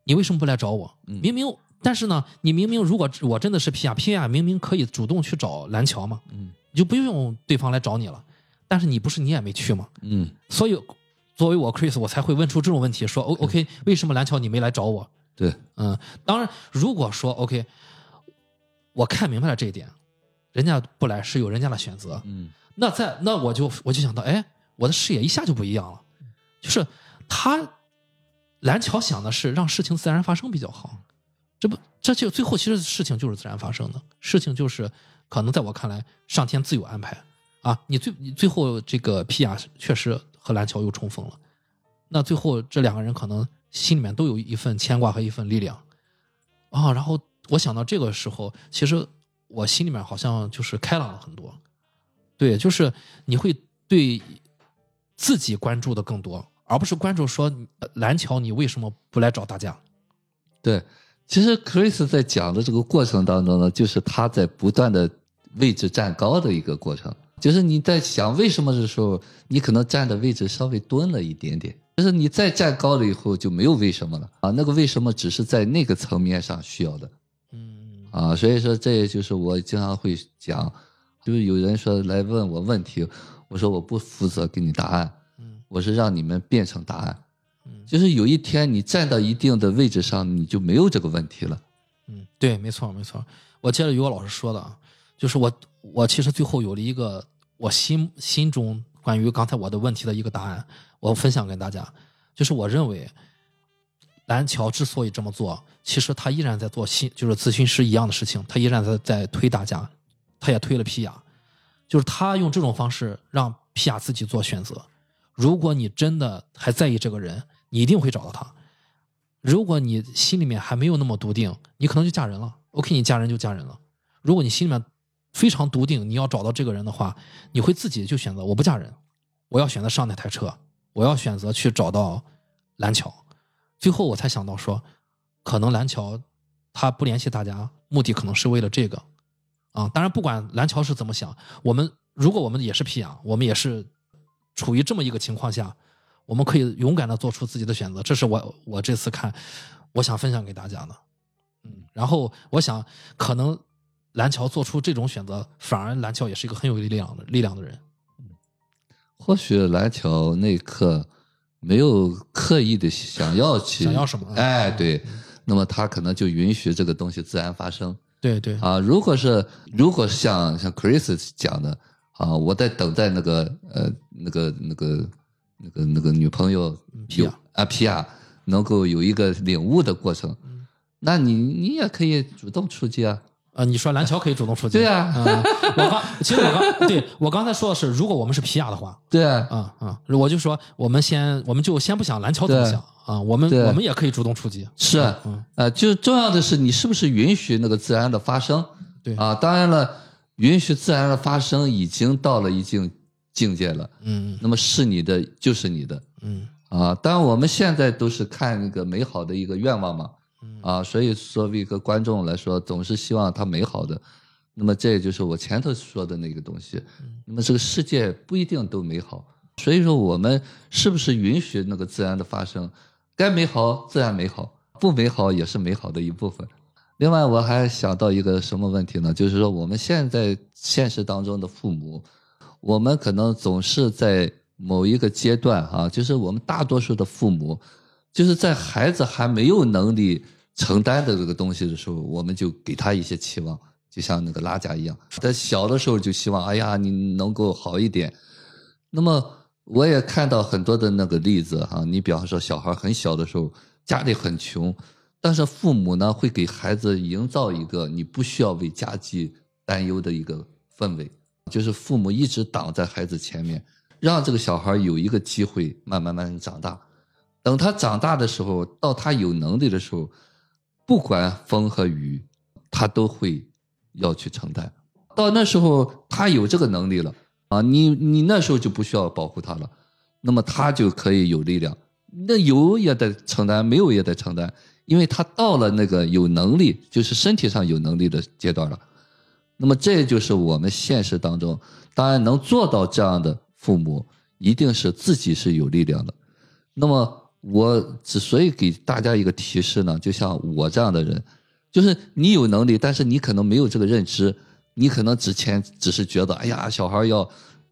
你为什么不来找我？嗯明明，但是呢，你明明如果我真的是皮亚，皮亚明明可以主动去找蓝桥嘛，嗯你就不用对方来找你了。但是你不是你也没去吗？嗯所以作为我 Chris，我才会问出这种问题，说 O OK，为什么蓝桥你没来找我？对，嗯，当然，如果说 OK，我看明白了这一点，人家不来是有人家的选择，嗯那在那我就我就想到，哎，我的视野一下就不一样了，就是他蓝桥想的是让事情自然发生比较好，这不这就最后其实事情就是自然发生的，事情就是可能在我看来上天自有安排。啊，你最你最后这个皮亚确实和蓝桥又重逢了，那最后这两个人可能心里面都有一份牵挂和一份力量。啊，然后我想到这个时候，其实我心里面好像就是开朗了很多。对，就是你会对自己关注的更多，而不是关注说呃蓝桥你为什么不来找大家。对。其实 Chris 在讲的这个过程当中呢，就是他在不断的位置站高的一个过程。就是你在想为什么的时候，你可能站的位置稍微蹲了一点点。就是你再站高了以后就没有为什么了啊，那个为什么只是在那个层面上需要的。嗯啊，所以说这也就是我经常会讲，就是有人说来问我问题，我说我不负责给你答案，嗯我是让你们变成答案。嗯就是有一天你站到一定的位置上，你就没有这个问题了。嗯，对，没错没错。我接着于我老师说的啊，就是我我其实最后有了一个我心心中关于刚才我的问题的一个答案，我分享给大家。就是我认为蓝桥之所以这么做，其实他依然在做心就是咨询师一样的事情，他依然在在推大家，他也推了皮亚，就是他用这种方式让皮亚自己做选择。如果你真的还在意这个人，你一定会找到他。如果你心里面还没有那么笃定，你可能就嫁人了。OK，你嫁人就嫁人了。如果你心里面非常笃定，你要找到这个人的话，你会自己就选择我不嫁人，我要选择上那台车，我要选择去找到蓝桥。最后我才想到说，可能蓝桥他不联系大家，目的可能是为了这个啊。当然，不管蓝桥是怎么想，我们如果我们也是皮痒，我们也是处于这么一个情况下，我们可以勇敢的做出自己的选择。这是我我这次看，我想分享给大家的。嗯，然后我想，可能蓝桥做出这种选择，反而蓝桥也是一个很有力量的力量的人。或许蓝桥那一刻没有刻意的想要去想要什么嗯哎，对，那么他可能就允许这个东西自然发生对对，啊。如果是如果像像 Chris 讲的啊，我在等待那个呃那个那个那个那个女朋友 P 啊 P 啊能够有一个领悟的过程，嗯那你你也可以主动出击啊。呃，你说蓝桥可以主动出击？对啊嗯我刚其实我刚对我刚才说的是，如果我们是皮亚的话，[LAUGHS] 对啊，啊啊，我就说我们先我们就先不想蓝桥怎么对想啊，我们我们也可以主动出击。是呃，就重要的是你是不是允许那个自然的发生。对啊，当然了，允许自然的发生已经到了一定境界了。嗯那么是你的就是你的嗯啊。当然我们现在都是看那个美好的一个愿望嘛，嗯啊，所以作为一个观众来说，总是希望它美好的。那么这也就是我前头说的那个东西。那么这个世界不一定都美好，所以说我们是不是允许那个自然的发生？该美好自然美好，不美好也是美好的一部分。另外，我还想到一个什么问题呢？就是说我们现在现实当中的父母，我们可能总是在某一个阶段哈、就是我们大多数的父母，就是在孩子还没有能力承担的这个东西的时候，我们就给他一些期望，就像那个拉加一样，在小的时候就希望，哎呀，你能够好一点。那么我也看到很多的那个例子哈、你比方说小孩很小的时候，家里很穷，但是父母呢会给孩子营造一个你不需要为家计担忧的一个氛围，就是父母一直挡在孩子前面，让这个小孩有一个机会慢慢慢慢长大。等他长大的时候，到他有能力的时候，不管风和雨，他都会要去承担。到那时候，他有这个能力了啊，你你那时候就不需要保护他了，那么他就可以有力量。那有也得承担，没有也得承担，因为他到了那个有能力，就是身体上有能力的阶段了。那么这就是我们现实当中，当然能做到这样的父母，一定是自己是有力量的。那么我之所以给大家一个提示呢，就像我这样的人，就是你有能力，但是你可能没有这个认知，你可能之前只是觉得，哎呀，小孩要，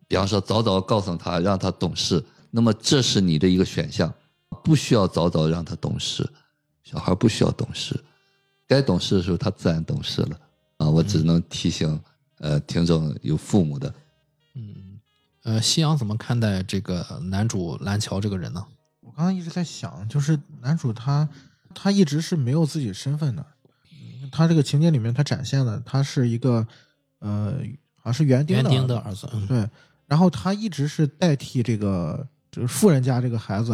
比方说早早告诉他，让他懂事，那么这是你的一个选项，不需要早早让他懂事，小孩不需要懂事，该懂事的时候他自然懂事了啊。我只能提醒，呃，听众有父母的，嗯，呃，夕阳怎么看待这个男主蓝桥这个人呢？我刚刚一直在想，就是男主他他一直是没有自己身份的，嗯他这个情节里面他展现了他是一个呃好像是园丁的丁的儿子，嗯对，然后他一直是代替这个就是富人家这个孩子，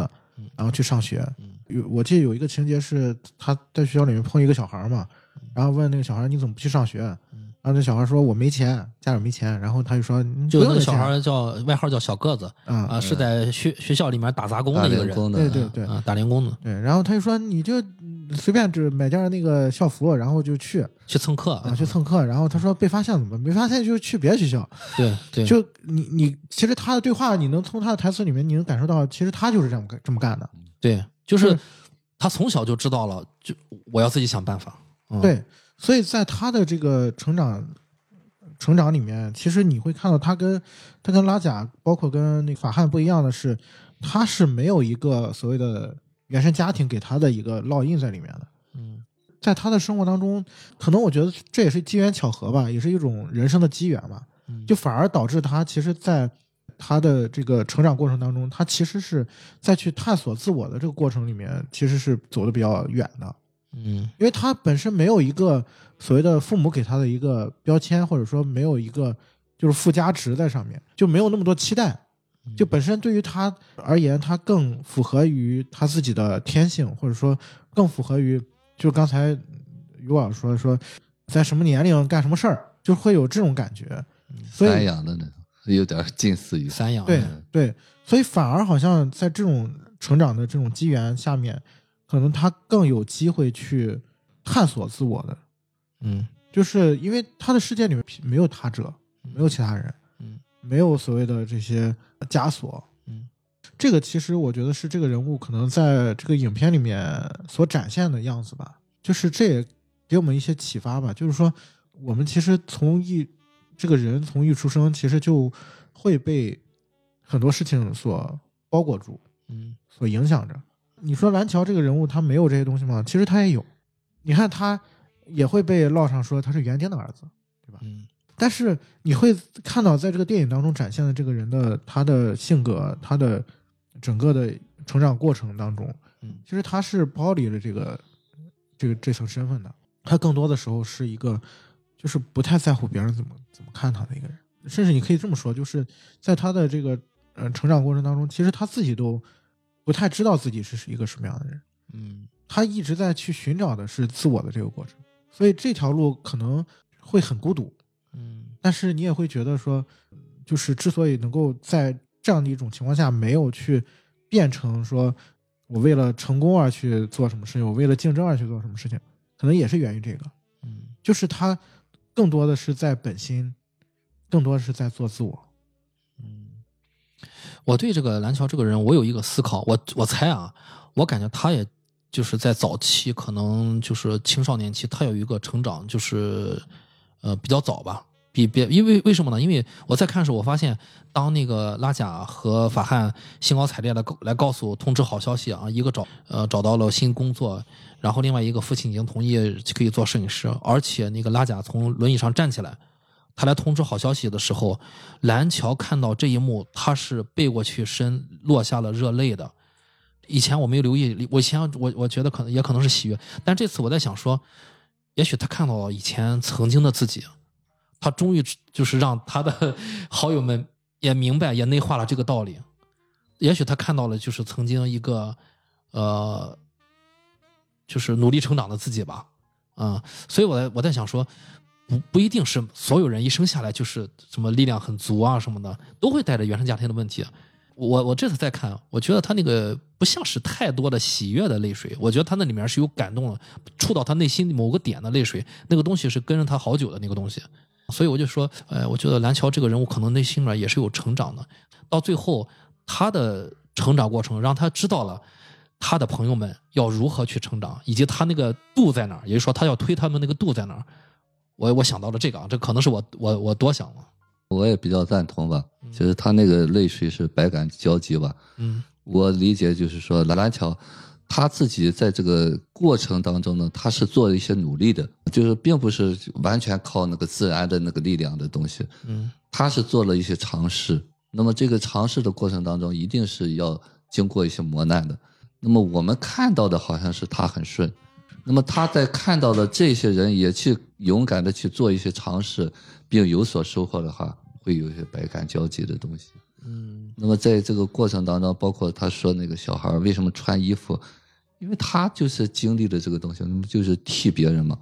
然后去上学。有我记得有一个情节是他在学校里面碰一个小孩嘛，然后问那个小孩你怎么不去上学？然后这小孩说我没钱，家长没钱。然后他就说你就那个小不用钱孩叫外号叫小个子啊啊，是在学学校里面打杂工的一个人，工的，对对对啊，打零工的，对，然后他就说你就嗯随便只买件那个校服，然后就去去蹭课啊去蹭课。然后他说被发现怎么办？没发现就去别的学校。对对，就你你其实他的对话，你能从他的台词里面，你能感受到，其实他就是这么干这么干的。对，就是是他从小就知道了，就我要自己想办法。嗯、对，所以在他的这个成长成长里面，其实你会看到他跟他跟拉贾，包括跟那个法汉不一样的是，他是没有一个所谓的原生家庭给他的一个烙印在里面的。嗯在他的生活当中，可能我觉得这也是机缘巧合吧，也是一种人生的机缘吧，嗯就反而导致他其实，在他的这个成长过程当中，他其实是在去探索自我的这个过程里面，其实是走的比较远的。嗯因为他本身没有一个所谓的父母给他的一个标签，或者说没有一个就是附加值在上面，就没有那么多期待。就本身对于他而言，他更符合于他自己的天性，或者说更符合于，就刚才于老师说说，在什么年龄干什么事儿，就会有这种感觉。所散以养的那种，有点近似于散养对对，所以反而好像在这种成长的这种机缘下面，可能他更有机会去探索自我的。嗯就是因为他的世界里面没有他者，没有其他人，嗯没有所谓的这些枷锁。嗯这个其实我觉得是这个人物可能在这个影片里面所展现的样子吧。就是这也给我们一些启发吧。就是说，我们其实从一这个人从一出生，其实就会被很多事情所包裹住，嗯所影响着。你说蓝桥这个人物他没有这些东西吗？其实他也有。你看他也会被烙上说他是园丁的儿子，对吧嗯但是你会看到在这个电影当中展现的这个人的他的性格，他的整个的成长过程当中，嗯其实他是剥离了这个这个这层身份的。他更多的时候是一个就是不太在乎别人怎么怎么看他的一个人，甚至你可以这么说，就是在他的这个呃成长过程当中，其实他自己都不太知道自己是一个什么样的人。嗯他一直在去寻找的是自我的这个过程，所以这条路可能会很孤独，嗯但是你也会觉得说，就是之所以能够在这样的一种情况下没有去变成说我为了成功而去做什么事情，我为了竞争而去做什么事情，可能也是源于这个，嗯就是他更多的是在本心，更多的是在做自我。我对这个蓝桥这个人，我有一个思考，我我猜啊，我感觉他也就是在早期，可能就是青少年期，他有一个成长，就是呃比较早吧。比别因为为什么呢？因为我在看的时候，我发现当那个拉贾和法汉兴高采烈的来告诉通知好消息啊，一个找呃找到了新工作，然后另外一个父亲已经同意可以做摄影师，而且那个拉贾从轮椅上站起来，他来通知好消息的时候，蓝桥看到这一幕，他是背过去身落下了热泪的，以前我没有留意，我以前我我觉得可能也可能是喜悦，但这次我在想说，也许他看到了以前曾经的自己，他终于就是让他的好友们也明白，也内化了这个道理。也许他看到了就是曾经一个呃，就是努力成长的自己吧，啊、所以我在我在想说，不不一定是所有人一生下来就是什么力量很足啊什么的，都会带着原生家庭的问题。我我这次再看，我觉得他那个不像是太多的喜悦的泪水，我觉得他那里面是有感动了，触到他内心某个点的泪水，那个东西是跟着他好久的那个东西。所以我就说，呃，我觉得蓝桥这个人物可能内心里面也是有成长的，到最后他的成长过程让他知道了他的朋友们要如何去成长，以及他那个度在哪儿，也就是说他要推他们那个度在哪儿。我我想到了这个啊，这可能是我我我多想了。我也比较赞同吧。就是他那个泪水是百感交集吧。嗯我理解就是说，蓝蓝桥他自己在这个过程当中呢，他是做了一些努力的，就是并不是完全靠那个自然的那个力量的东西，嗯他是做了一些尝试。那么这个尝试的过程当中，一定是要经过一些磨难的。那么我们看到的好像是他很顺，那么他在看到了这些人也去勇敢的去做一些尝试，并有所收获的话，会有一些百感交集的东西。嗯那么在这个过程当中，包括他说那个小孩为什么穿衣服，因为他就是经历了这个东西，那么就是替别人嘛，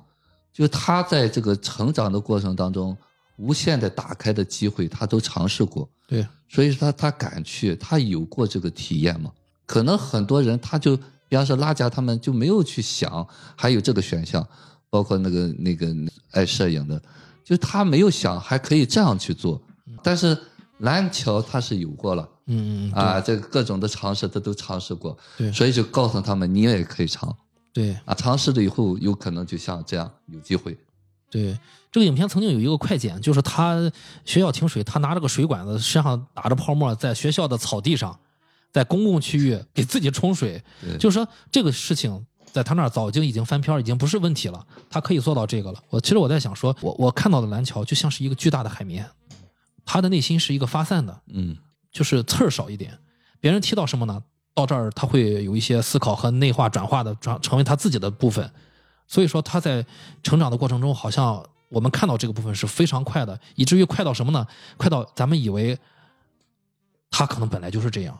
就是他在这个成长的过程当中，无限的打开的机会，他都尝试过，对，所以他他敢去，他有过这个体验嘛。可能很多人他就，比方说拉贾他们就没有去想还有这个选项，包括那个那个爱摄影的，就是他没有想还可以这样去做，但是蓝桥他是有过了。嗯嗯啊，这个各种的尝试他都尝试过，对。所以就告诉他们你也可以尝对。啊，尝试了以后有可能就像这样有机会，对，这个影片曾经有一个快剪，就是他学校停水，他拿着个水管子，身上打着泡沫，在学校的草地上，在公共区域给自己冲水。就是说这个事情在他那儿早就已经翻篇儿，已经不是问题了，他可以做到这个了。我其实我在想说，我我看到的蓝桥就像是一个巨大的海绵，他的内心是一个发散的，嗯就是刺儿少一点。别人踢到什么呢？到这儿他会有一些思考和内化转化的，转成为他自己的部分。所以说他在成长的过程中，好像我们看到这个部分是非常快的，以至于快到什么呢？快到咱们以为他可能本来就是这样。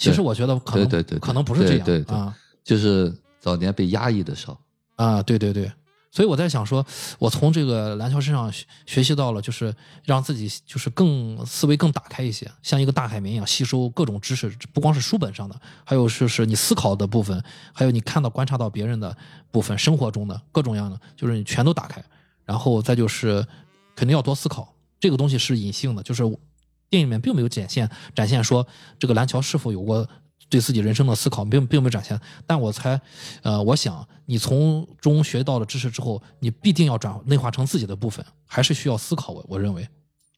其实我觉得可能可能不是这样啊。就是早年被压抑的时候，啊，对对对。所以我在想说，我从这个蓝桥身上学学习到了，就是让自己就是更思维更打开一些，像一个大海绵一样吸收各种知识，不光是书本上的，还有就是你思考的部分，还有你看到观察到别人的部分，生活中的各种样的，就是你全都打开，然后再就是肯定要多思考，这个东西是隐性的，就是电影里面并没有展现展现说这个蓝桥是否有过对自己人生的思考，并并没有展现。但我猜，呃，我想你从中学到了知识之后，你必定要转内化成自己的部分，还是需要思考。我我认为，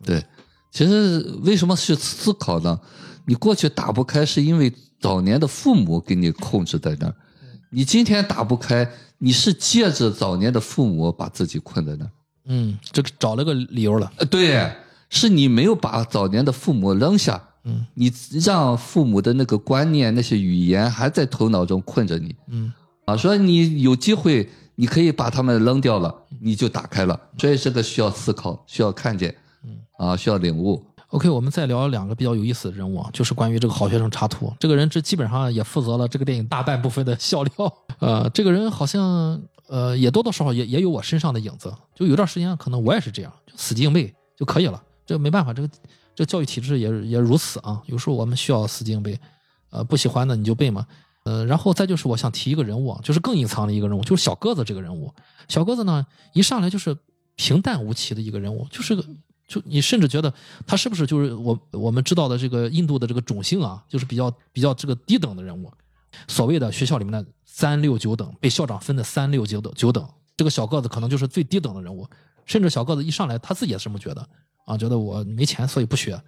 对，其实为什么去思考呢？你过去打不开，是因为早年的父母给你控制在那儿，你今天打不开，你是借着早年的父母把自己困在那儿。嗯，这个找了个理由了。呃，对，是你没有把早年的父母扔下，嗯你让父母的那个观念、那些语言还在头脑中困着你嗯啊。说你有机会，你可以把他们扔掉了，你就打开了。所以这个需要思考，需要看见，嗯啊，需要领悟。OK，我们再聊两个比较有意思的人物啊，就是关于这个好学生插图。这个人这基本上也负责了这个电影大半部分的笑料。呃，这个人好像呃也多多少少也也有我身上的影子。就有段时间可能我也是这样，就死记硬背就可以了。这没办法，这个这个教育体制也也如此啊。有时候我们需要死记硬背，呃，不喜欢的你就背嘛。呃，然后再就是我想提一个人物啊，就是更隐藏的一个人物，就是小个子这个人物。小个子呢，一上来就是平淡无奇的一个人物，就是个就你甚至觉得他是不是就是我我们知道的这个印度的这个种姓啊，就是比较比较这个低等的人物，所谓的学校里面的三六九等，被校长分的三六九等九等，这个小个子可能就是最低等的人物，甚至小个子一上来他自己也是这么觉得啊，觉得我没钱所以不学。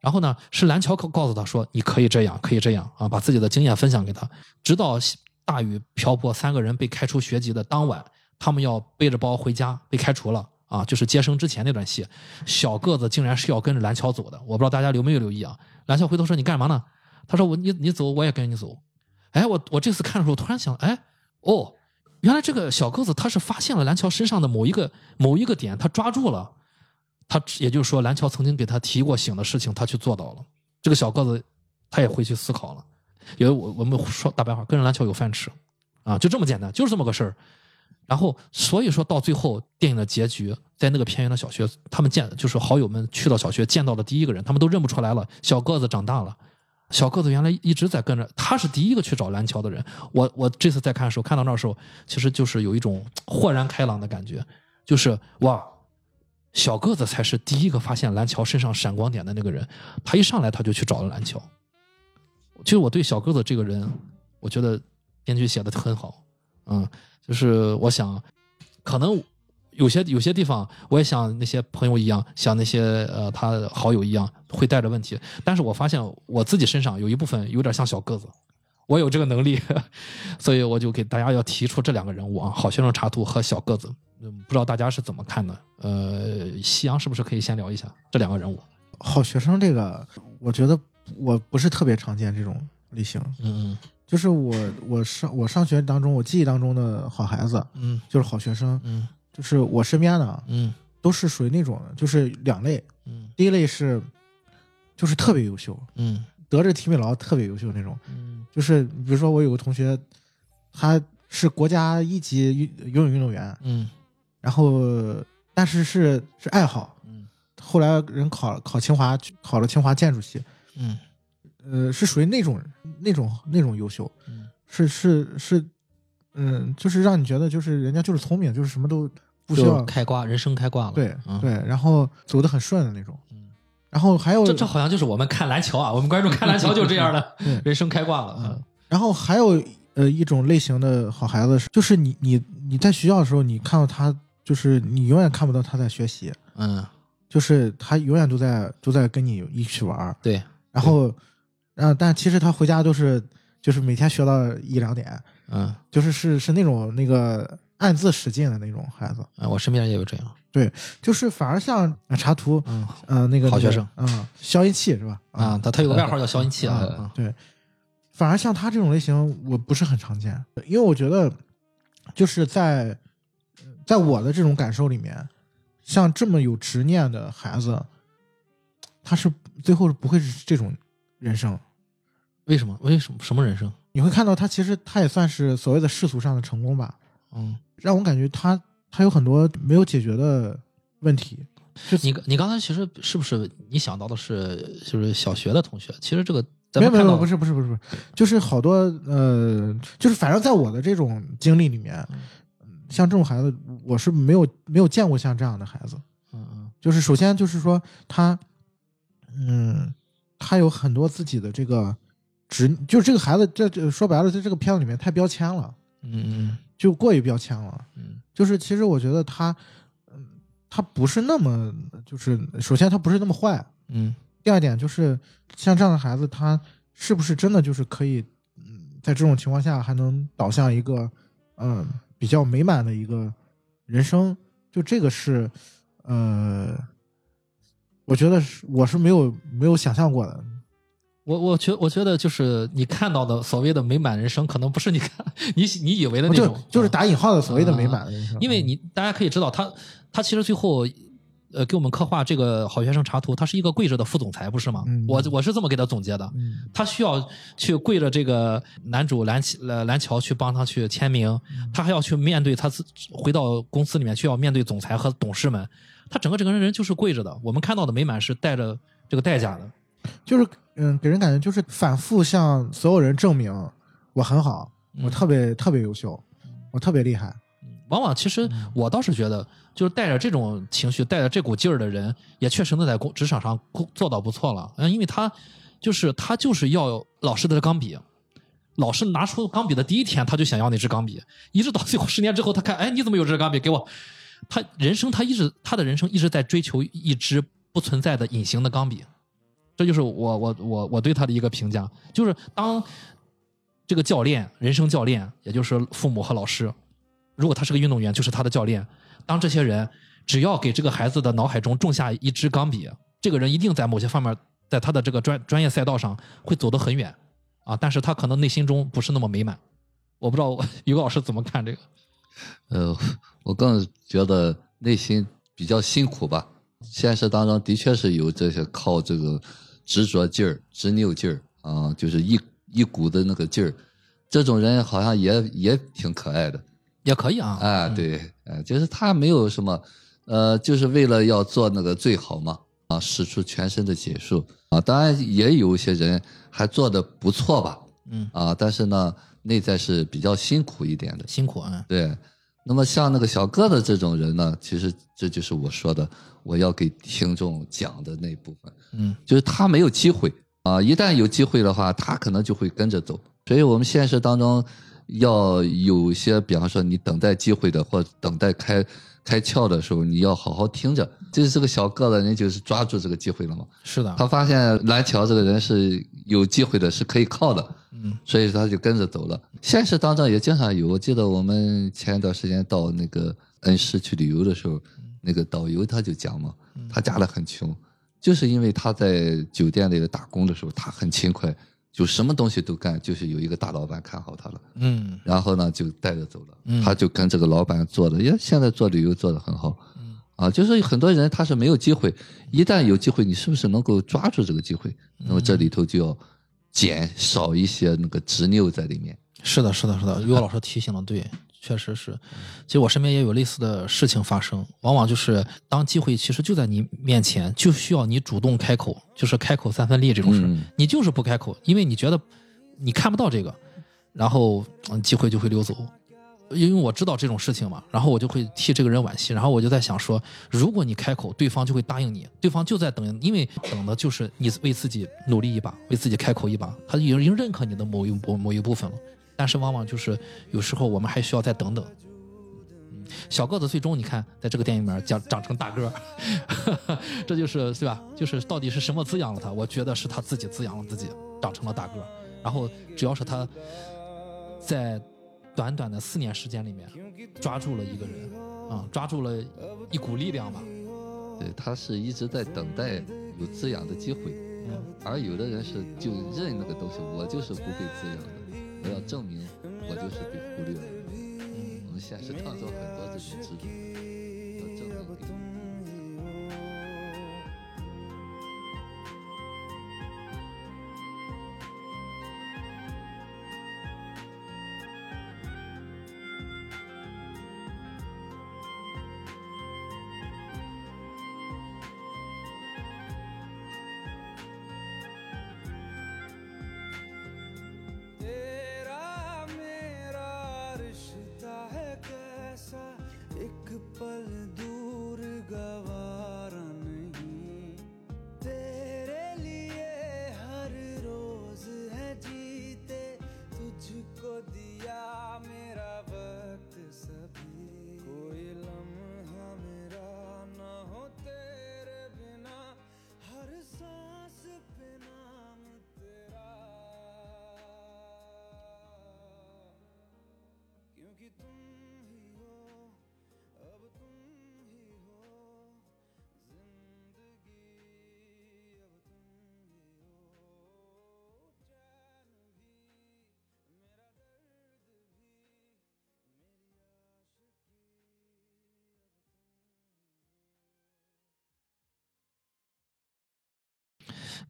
然后呢，是蓝桥告告诉他说：“你可以这样，可以这样啊！”把自己的经验分享给他。直到大雨瓢泼，三个人被开除学籍的当晚，他们要背着包回家，被开除了啊！就是接生之前那段戏，小个子竟然是要跟着蓝桥走的。我不知道大家留没有留意啊？蓝桥回头说：“你干嘛呢？”他说：“我你你走，我也跟你走。”哎，我我这次看的时候突然想，哎，哦，原来这个小个子他是发现了蓝桥身上的某一个某一个点，他抓住了，他也就是说蓝桥曾经给他提过醒的事情，他去做到了。这个小个子他也回去思考了，因为我我们说大白话，跟着蓝桥有饭吃啊，就这么简单，就是这么个事儿。然后，所以说到最后，电影的结局，在那个偏远的小学，他们见就是好友们去到小学见到的第一个人，他们都认不出来了。小个子长大了，小个子原来一直在跟着，他是第一个去找蓝桥的人。我我这次在看的时候，看到那时候，其实就是有一种豁然开朗的感觉，就是哇，小个子才是第一个发现蓝桥身上闪光点的那个人。他一上来他就去找了蓝桥。其实我对小个子这个人，我觉得编剧写的很好，嗯。就是我想，可能有些有些地方，我也像那些朋友一样，像那些呃他好友一样，会带着问题。但是我发现我自己身上有一部分有点像小个子，我有这个能力，[LAUGHS] 所以我就给大家要提出这两个人物啊，好学生查图和小个子。嗯，不知道大家是怎么看的？呃，夕阳是不是可以先聊一下这两个人物？好学生这个，我觉得我不是特别常见这种类型。嗯嗯就是我我上我上学当中，我记忆当中的好孩子，嗯就是好学生，嗯就是我身边的嗯都是属于那种，就是两类。嗯第一类是就是特别优秀，嗯得着提名劳特别优秀那种。嗯就是比如说我有个同学，他是国家一级游游泳运动员，嗯然后但是是是爱好，嗯后来人考考清华，考了清华建筑系，嗯呃，是属于那种那种那种优秀，嗯是是是，嗯，就是让你觉得就是人家就是聪明，就是什么都不需要，开挂，人生开挂了。对嗯对，然后走得很顺的那种。嗯然后还有这这好像就是我们看篮球啊，我们观众看篮球就这样的对，人生开挂了。嗯然后还有呃一种类型的好孩子是，就是你你你在学校的时候，你看到他，就是你永远看不到他在学习，嗯，就是他永远都在都在跟你一起玩儿。对，然后，呃，但其实他回家都是就是每天学到一两点，嗯就是是是那种那个暗自使劲的那种孩子，啊，我身边也有这样。对就是反而像呃查图，嗯呃，那个好学生嗯，消音器是吧？啊，他他有个外号叫消音器啊。对，反而像他这种类型，我不是很常见，因为我觉得就是在在我的这种感受里面，像这么有执念的孩子，他是最后不会是这种人生。为什么？为什么？什么人生？你会看到他其实他也算是所谓的世俗上的成功吧，嗯，让我感觉他他有很多没有解决的问题。你你刚才其实是不是你想到的是就是小学的同学？其实这个咱没有没有，不是不是不是不是，就是好多呃，就是反正在我的这种经历里面，嗯像这种孩子，我是没有没有见过像这样的孩子。嗯嗯就是首先就是说他，嗯，他有很多自己的这个执，就是这个孩子这这说白了，在这个片子里面太标签了，嗯嗯就过于标签了。嗯就是其实我觉得他，嗯，他不是那么，就是首先他不是那么坏，嗯第二点就是像这样的孩子，他是不是真的就是可以，嗯，在这种情况下还能导向一个，嗯，比较美满的一个人生？就这个是，呃，我觉得是我是没有没有想象过的。我我觉我觉得就是你看到的所谓的美满人生，可能不是你看 [LAUGHS] 你你以为的那种，就是啊打引号的所谓的美满的人生，因为你大家可以知道，他他其实最后，呃，给我们刻画这个好学生查图，他是一个跪着的副总裁，不是吗？嗯我我是这么给他总结的。嗯他需要去跪着这个男主蓝桥呃蓝桥去帮他去签名，嗯他还要去面对他自回到公司里面去要面对总裁和董事们，他整个整个人就是跪着的。我们看到的美满是带着这个代价的。就是嗯，给人感觉就是反复向所有人证明我很好，我嗯特别特别优秀，我特别厉害。往往其实我倒是觉得，就是带着这种情绪、带着这股劲儿的人，也确实能在工职场上做到不错了。嗯，因为他就是他就是要老师的钢笔，老师拿出钢笔的第一天，他就想要那支钢笔，一直到最后十年之后，他看，哎，你怎么有这支钢笔？给我。他人生他一直他的人生一直在追求一支不存在的隐形的钢笔，这就是我我我我对他的一个评价，就是当这个教练，人生教练，也就是父母和老师，如果他是个运动员，就是他的教练。当这些人只要给这个孩子的脑海中种下一支钢笔，这个人一定在某些方面，在他的这个专专业赛道上会走得很远。啊，但是他可能内心中不是那么美满。我不知道 [LAUGHS] 于老师怎么看这个？呃，我更觉得内心比较辛苦吧。现实当中的确是有这些靠这个执着劲儿、执拗劲儿啊，就是一一股的那个劲儿。这种人好像也也挺可爱的。也可以啊，啊，对，呃，就是他没有什么，呃，就是为了要做那个最好嘛，啊，使出全身的解数啊。当然也有一些人还做的不错吧，嗯啊，但是呢，内在是比较辛苦一点的。辛苦啊，对，那么像那个小个子这种人呢，其实这就是我说的，我要给听众讲的那部分，嗯就是他没有机会啊，一旦有机会的话，他可能就会跟着走。所以我们现实当中要有些，比方说你等待机会的，或者等待开开窍的时候，你要好好听着。就是这个小个子人，就是抓住这个机会了嘛。是的，他发现蓝桥这个人是有机会的，是可以靠的，嗯所以他就跟着走了。现实当中也经常有，我记得我们前一段时间到那个恩施去旅游的时候，那个导游他就讲嘛，他家里很穷，就是因为他在酒店里打工的时候，他很勤快，就什么东西都干，就是有一个大老板看好他了，嗯然后呢就带着走了，嗯他就跟这个老板做的，也现在做旅游做的很好。嗯啊，就是很多人他是没有机会，一旦有机会，你是不是能够抓住这个机会？那么这里头就要减少一些那个执拗在里面。是的，是的，是的，岳老师提醒的对，确实是。其实我身边也有类似的事情发生，往往就是当机会其实就在你面前，就需要你主动开口，就是开口三分力这种事，嗯你就是不开口，因为你觉得你看不到这个，然后嗯机会就会溜走。因为我知道这种事情嘛，然后我就会替这个人惋惜，然后我就在想说，如果你开口，对方就会答应你，对方就在等，因为等的就是你为自己努力一把，为自己开口一把，他已经已经认可你的某一某某一部分了。但是往往就是有时候我们还需要再等等。嗯小个子最终你看，在这个电影里面长长成大个儿，[LAUGHS] 这就是对吧？就是到底是什么滋养了他？我觉得是他自己滋养了自己，长成了大个儿。然后只要是他在短短的四年时间里面抓住了一个人，啊、抓住了一股力量吧。对他是一直在等待有滋养的机会，嗯而有的人是就认那个东西，我就是不被滋养的，我要证明我就是被忽略的。我们现实当中很多这种制度，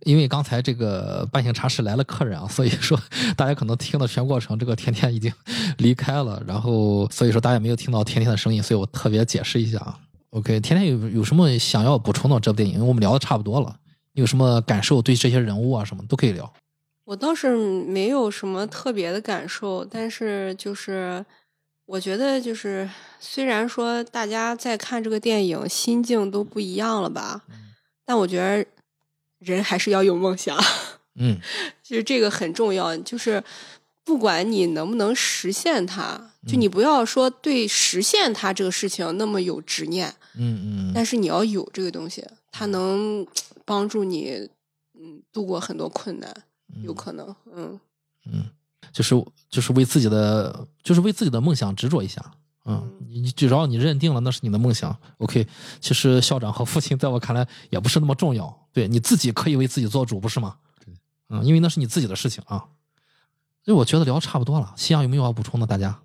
因为刚才这个半醒茶室来了客人啊，所以说 [LAUGHS] 大家可能听的全过程，这个甜甜已经 [LAUGHS] 离开了，然后所以说大家没有听到甜甜的声音，所以我特别解释一下啊。OK，甜甜有有什么想要补充的这部电影？因为我们聊的差不多了，你有什么感受？对这些人物啊什么都可以聊。我倒是没有什么特别的感受，但是就是我觉得就是虽然说大家在看这个电影心境都不一样了吧，但我觉得人还是要有梦想，[LAUGHS] 嗯就是这个很重要。就是不管你能不能实现它，就嗯你不要说对实现它这个事情那么有执念，嗯嗯但是你要有这个东西，它能帮助你嗯度过很多困难，有可能嗯。嗯，就是就是为自己的就是为自己的梦想执着一下。嗯，你你只要你认定了那是你的梦想，OK。其实校长和父亲在我看来也不是那么重要，对你自己可以为自己做主，不是吗？对，嗯，因为那是你自己的事情啊。所以我觉得聊得差不多了。夕阳有没有要补充的？大家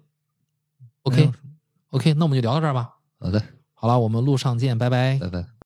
？OK 没有什么 OK，那我们就聊到这儿吧。好的，好了，我们路上见，拜拜拜拜。